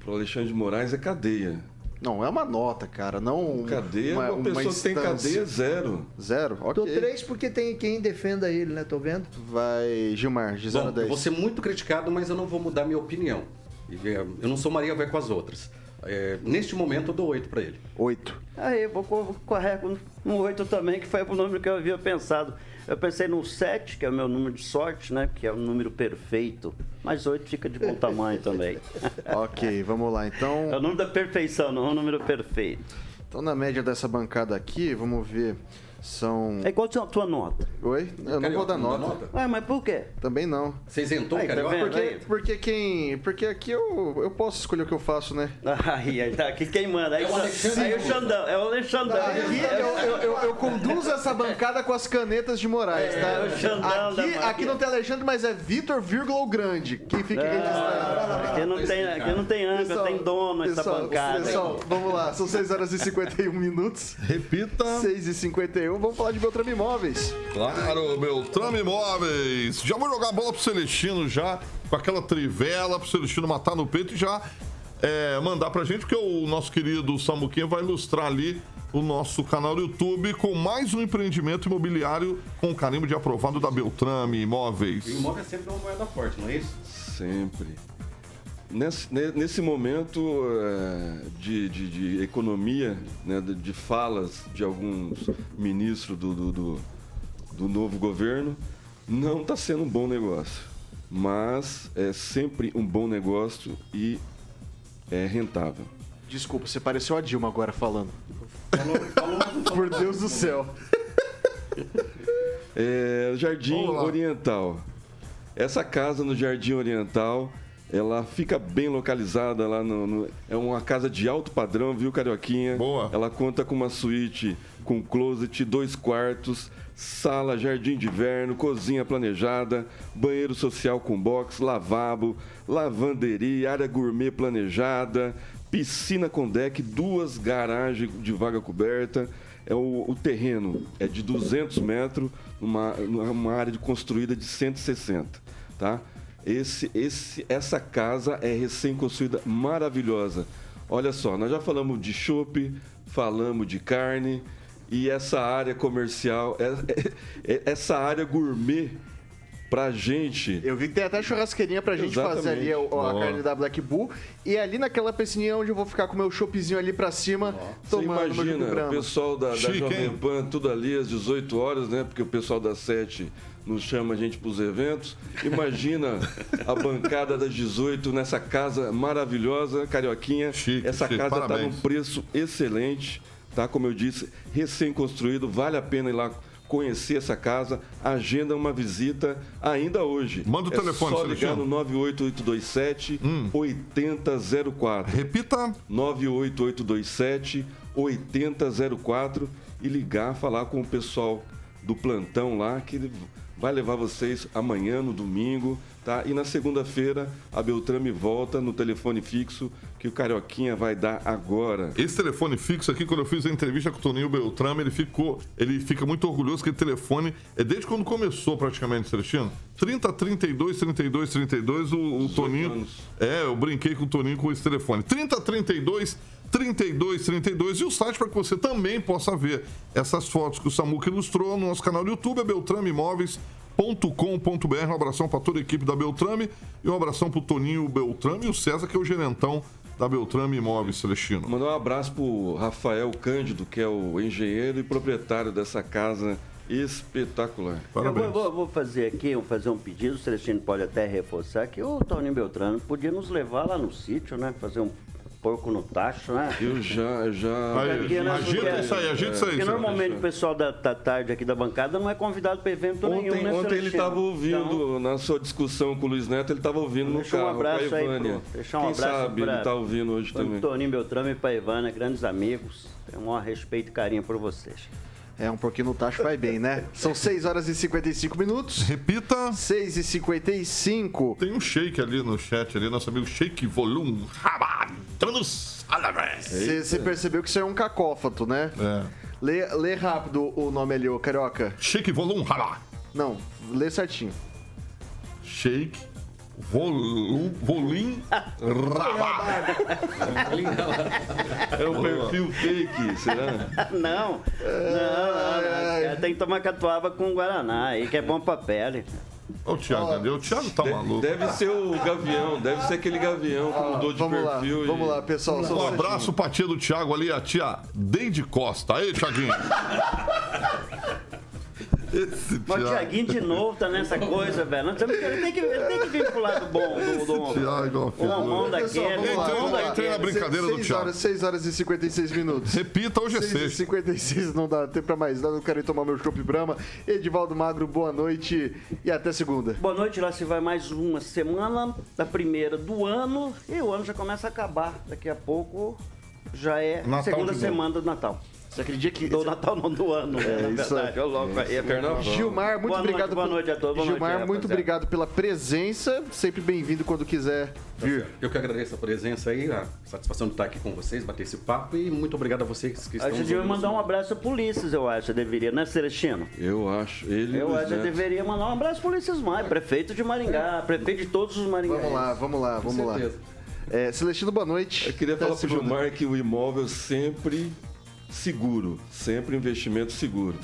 Speaker 4: Pro Alexandre de Moraes é cadeia.
Speaker 1: Não, é uma nota, cara, não
Speaker 4: Cadeia, uma, pessoa que tem cadeia, zero.
Speaker 1: Zero? Ok.
Speaker 5: Dou três porque tem quem defenda ele, né? Tô vendo?
Speaker 1: Vai, Gilmar, de 0 a
Speaker 3: Bom,
Speaker 1: 10.
Speaker 3: eu vou ser muito criticado, mas eu não vou mudar minha opinião. E, é, Eu não sou Maria vai com as outras. É, neste momento eu dou 8 para ele.
Speaker 1: 8.
Speaker 2: Aí, vou co- correr com um 8 também, que foi o número que eu havia pensado. Eu pensei no 7, que é o meu número de sorte, né? Que é o número perfeito. Mas 8 fica de bom tamanho também.
Speaker 1: Ok, vamos lá.
Speaker 2: É
Speaker 1: Então,
Speaker 2: o número da perfeição, não é o número perfeito.
Speaker 1: então, na média dessa bancada aqui, vamos ver. São.
Speaker 2: É qual a tua nota?
Speaker 1: Oi? Eu não vou dar nota.
Speaker 2: Ué, mas por quê?
Speaker 1: Também não.
Speaker 3: Você isentou
Speaker 2: Aí,
Speaker 3: o
Speaker 2: tá
Speaker 3: carioca?
Speaker 1: Porque, porque quem. Porque aqui eu, eu posso escolher o que eu faço, né?
Speaker 2: Aí, aí tá aqui quem manda. Aí,
Speaker 3: É o Alexandre.
Speaker 2: aí o Xandão, é o Alexandre.
Speaker 1: Aqui eu, eu, eu, eu conduzo essa bancada com as canetas de Moraes,
Speaker 2: É,
Speaker 1: tá?
Speaker 2: o Xandão
Speaker 1: Aqui, aqui não tem Alexandre, mas é Vitor, vírgula ou grande. Quem fica registrado.
Speaker 2: Aqui não tem, aqui não tem âncora, tem dono essa
Speaker 1: pessoal,
Speaker 2: bancada.
Speaker 1: Pessoal, vamos lá. São 6 horas e 51 minutos.
Speaker 6: Repita.
Speaker 1: 6 e 51. Vamos falar de Beltrame Imóveis.
Speaker 6: Claro, Beltrame Imóveis. Já vou jogar a bola pro Celestino já, com aquela trivela pro Celestino matar no peito e já é, mandar pra gente, porque o nosso querido Samuquinha vai ilustrar ali o nosso canal do YouTube com mais um empreendimento imobiliário com carimbo de aprovado da Beltrame Imóveis.
Speaker 3: O imóvel é sempre uma moeda forte, não é isso?
Speaker 4: Sempre. Nesse, ne- nesse momento eh, de, de- de economia, né, de, de falas de alguns ministros do, do, do- do novo governo, não está sendo um bom negócio. Mas é sempre um bom negócio e é rentável.
Speaker 1: Desculpa, você pareceu a Dilma agora falando.
Speaker 3: Falou, falou, falou,
Speaker 1: Por Deus do céu.
Speaker 4: É, Jardim. Oriental. Essa casa no Jardim Oriental, ela fica bem localizada lá no, no- É uma casa de alto padrão, viu, Carioquinha?
Speaker 6: Boa.
Speaker 4: Ela conta com uma suíte com closet, dois quartos, sala, jardim de inverno, cozinha planejada, banheiro social com box, lavabo, lavanderia, área gourmet planejada, piscina com deck, duas garagens de vaga coberta. É o, o terreno é de 200 metros, numa, numa área construída de 160, tá? Esse, esse, essa casa é recém-construída, maravilhosa. Olha só, nós já falamos de chopp, falamos de carne e essa área comercial, é- é- é- essa área gourmet pra gente.
Speaker 1: Eu vi que tem até churrasqueirinha pra gente fazer ali a, a carne da Black Bull. E ali naquela piscininha onde eu vou ficar com o meu choppzinho ali pra cima,
Speaker 4: Você
Speaker 1: tomando meu
Speaker 4: imagina, o pessoal da, da
Speaker 6: Chique,
Speaker 4: Jovem? Pan, tudo ali às 18 horas, né? Porque o pessoal das 7 nos chama a gente pros eventos. Imagina a bancada das 18 nessa casa maravilhosa, Carioquinha.
Speaker 6: Chique,
Speaker 4: Essa
Speaker 6: chique,
Speaker 4: casa está num preço excelente, tá? Como eu disse, recém-construído, vale a pena ir lá conhecer essa casa, agenda uma visita ainda hoje.
Speaker 6: Manda o
Speaker 4: é
Speaker 6: telefone,
Speaker 4: só ligar no 98827 8004.
Speaker 6: Repita.
Speaker 4: 98827 8004 e ligar, falar com o pessoal do plantão lá que vai levar vocês amanhã, no domingo, tá? E na segunda-feira a Beltrame volta no telefone fixo que o Carioquinha vai dar agora.
Speaker 6: Esse telefone fixo aqui, quando eu fiz a entrevista com o Toninho Beltrame, ele ficou, ele fica muito orgulhoso que o telefone é desde quando começou praticamente, Celestino. 30 32 32 32, o, o Toninho.
Speaker 4: anos.
Speaker 6: É, eu brinquei com o Toninho com esse telefone. 30 32 32 32 e o site para que você também possa ver essas fotos que o Samuca ilustrou no nosso canal do YouTube, é beltrameimóveis.com.br. Um abração para toda a equipe da Beltrame e um abração para o Toninho Beltrame e o César, que é o gerentão da Beltrame Imóveis, Celestino.
Speaker 4: Mandar um abraço pro Rafael Cândido, que é o engenheiro e proprietário dessa casa espetacular.
Speaker 2: Eu vou, vou- vou fazer aqui, vou fazer um pedido, o Celestino pode até reforçar, que o Toninho Beltrano podia nos levar lá no sítio, né? Fazer um porco no tacho, né?
Speaker 4: Eu já, já.
Speaker 6: Aí,
Speaker 2: Porque, né,
Speaker 6: agita
Speaker 2: porque-
Speaker 6: isso aí, agita isso aí.
Speaker 2: Porque normalmente o pessoal da, da tarde aqui da bancada não é convidado para evento nenhum,
Speaker 4: Ontem,
Speaker 2: né,
Speaker 4: ontem ele estava ouvindo,
Speaker 2: Então,
Speaker 4: na sua discussão com o Luiz Neto, ele estava ouvindo no
Speaker 2: Deixa um
Speaker 4: carro
Speaker 2: abraço aí pro- deixar um
Speaker 4: Quem
Speaker 2: abraço
Speaker 4: sabe
Speaker 2: pra-
Speaker 4: ele está ouvindo hoje
Speaker 2: Para
Speaker 4: também.
Speaker 2: o Toninho Beltrame e para Ivana, grandes amigos. Tenho um maior respeito e carinho por vocês.
Speaker 1: É, um pouquinho no tacho vai bem, né? São 6 horas e 55 minutos.
Speaker 6: Repita.
Speaker 1: 6 e 55.
Speaker 6: Tem um shake ali no chat, ali, nosso amigo Shake Volume. Rabados
Speaker 1: Você percebeu que isso é um cacófato, né?
Speaker 6: É.
Speaker 1: Lê, lê rápido o nome ali, ô Carioca.
Speaker 6: Shake Volume Rabá.
Speaker 1: Não, lê certinho.
Speaker 6: Shake Volume Volume Rabá.
Speaker 4: É um perfil fake, será?
Speaker 2: Não, não, não, não. Tem que tomar catuaba com Guaraná aí, que é bom pra pele.
Speaker 6: Ô, Thiago, ali, o Thiago tá maluco.
Speaker 4: Deve ser o Gavião, deve ser aquele Gavião que mudou de
Speaker 1: vamos lá,
Speaker 4: perfil. e-
Speaker 1: vamos lá, pessoal. só
Speaker 6: Um
Speaker 1: um
Speaker 6: abraço pra tia do Thiago ali, a tia Deide Costa. Aí, Thiaguinho. Esse
Speaker 2: Mas o Tiaguinho de novo tá nessa coisa, velho. Nós temos que, ele, tem que, ele tem que vir pro lado bom do, do,
Speaker 6: Thiago, ó,
Speaker 2: o mão daquele.
Speaker 1: Lá.
Speaker 6: Entrei na brincadeira do
Speaker 1: 6
Speaker 6: Thiago.
Speaker 1: horas, 6 horas e 56 minutos.
Speaker 6: Repita, hoje é
Speaker 1: 6 e
Speaker 6: sexta.
Speaker 1: 56 não dá tempo pra mais nada. Eu quero ir tomar meu chopp Brahma. Edivaldo Magro, boa noite e até segunda.
Speaker 2: Boa noite, lá se vai mais uma semana, a primeira do ano, e o ano já começa a acabar. Daqui a pouco já é
Speaker 6: Natal
Speaker 2: segunda semana do Natal.
Speaker 1: Você acredita que.
Speaker 2: Do Natal não, do ano, né, na
Speaker 1: isso
Speaker 2: verdade. Ô, louco aí. é.
Speaker 1: Gilmar, muito
Speaker 2: Boa noite,
Speaker 1: obrigado.
Speaker 2: boa
Speaker 1: pelo-
Speaker 2: noite a todos, boa
Speaker 1: Gilmar,
Speaker 2: noite,
Speaker 1: muito
Speaker 2: rapaziada.
Speaker 1: obrigado pela presença. Sempre bem-vindo quando quiser vir.
Speaker 3: Eu que agradeço a presença aí, a satisfação de estar aqui com vocês, bater esse papo e muito obrigado a vocês que
Speaker 2: A
Speaker 3: estão
Speaker 2: gente
Speaker 3: nos
Speaker 2: devia mandar um abraço a polícias, eu acho, deveria, né, Celestino?
Speaker 4: Eu acho. Ele
Speaker 2: Eu acho que deveria mandar um abraço para polícias mais, prefeito de Maringá, prefeito de todos os Maringá.
Speaker 1: Vamos lá, vamos lá, vamos lá.
Speaker 3: certeza.
Speaker 1: É, Celestino, boa noite.
Speaker 4: Eu queria
Speaker 1: Até
Speaker 4: falar para o
Speaker 1: segunda.
Speaker 4: Gilmar que o imóvel sempre seguro, sempre investimento seguro.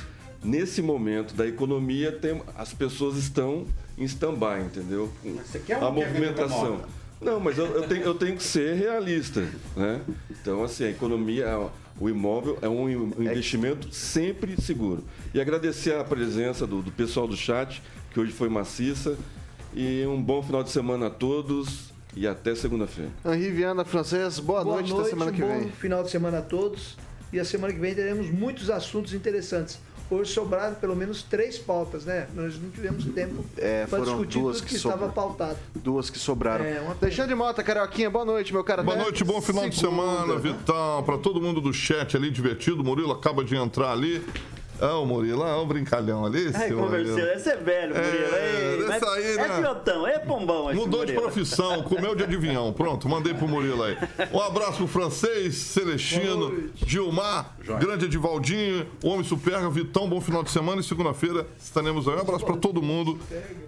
Speaker 4: Nesse momento da economia, tem, as pessoas estão em stand-by, entendeu?
Speaker 3: você quer
Speaker 4: a movimentação. Não, mas eu, eu tenho, eu tenho que ser realista, né? Então, assim, a economia, o imóvel é um um investimento sempre seguro. E agradecer a presença do, do pessoal do chat, que hoje foi maciça. E um bom final de semana a todos e até segunda-feira.
Speaker 1: Henri Viana Francês, boa,
Speaker 5: Boa
Speaker 1: noite,
Speaker 5: noite,
Speaker 1: até semana que
Speaker 5: um
Speaker 1: vem.
Speaker 5: bom final de semana a todos. E a semana que vem teremos muitos assuntos interessantes. Hoje sobraram pelo menos três pautas, né? Nós não tivemos tempo
Speaker 1: É,
Speaker 5: para discutir
Speaker 1: duas
Speaker 5: tudo
Speaker 1: que
Speaker 5: que, estava pautado.
Speaker 1: Duas que sobraram.
Speaker 5: É.
Speaker 1: Alexandre Mota, Carioquinha, boa noite, meu cara.
Speaker 6: Boa
Speaker 1: Até
Speaker 6: noite, bom final de
Speaker 1: segunda.
Speaker 6: semana, Vital. Pra todo mundo do chat ali, divertido. O Murilo acaba de entrar ali. Ah, o Murilo, ah, o brincalhão ali.
Speaker 2: Ai,
Speaker 6: seu
Speaker 2: conversei,
Speaker 6: Murilo.
Speaker 2: esse é velho,
Speaker 6: É,
Speaker 2: Murilo. Ei,
Speaker 6: desse
Speaker 2: mas
Speaker 6: aí,
Speaker 2: é
Speaker 6: né?
Speaker 2: pilotão, é pombão esse
Speaker 6: Mudou de profissão, comeu de adivinhão. Pronto, mandei pro Murilo aí. Um abraço pro francês, Celestino, Gilmar, grande Edivaldinho, Homem Superga, Vitão, bom final de semana e segunda-feira estaremos aí. Um abraço pra todo mundo.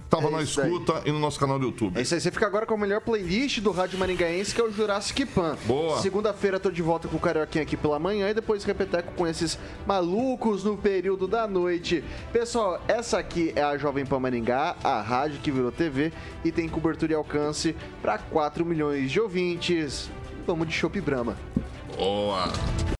Speaker 6: Tava
Speaker 1: É
Speaker 6: na
Speaker 1: isso aí.
Speaker 6: escuta e no nosso canal do YouTube.
Speaker 1: É isso aí, você fica agora com a melhor playlist do Rádio Maringaense, que é o Jurassic Pan.
Speaker 6: Boa.
Speaker 1: Segunda-feira tô de volta com o Carioquinha aqui pela manhã e depois repeteco com esses malucos no período da noite. Pessoal, essa aqui é a Jovem Pan Maringá, a rádio que virou TV e tem cobertura e alcance para 4 milhões de ouvintes. Vamos de Chopp Brahma.
Speaker 6: Boa.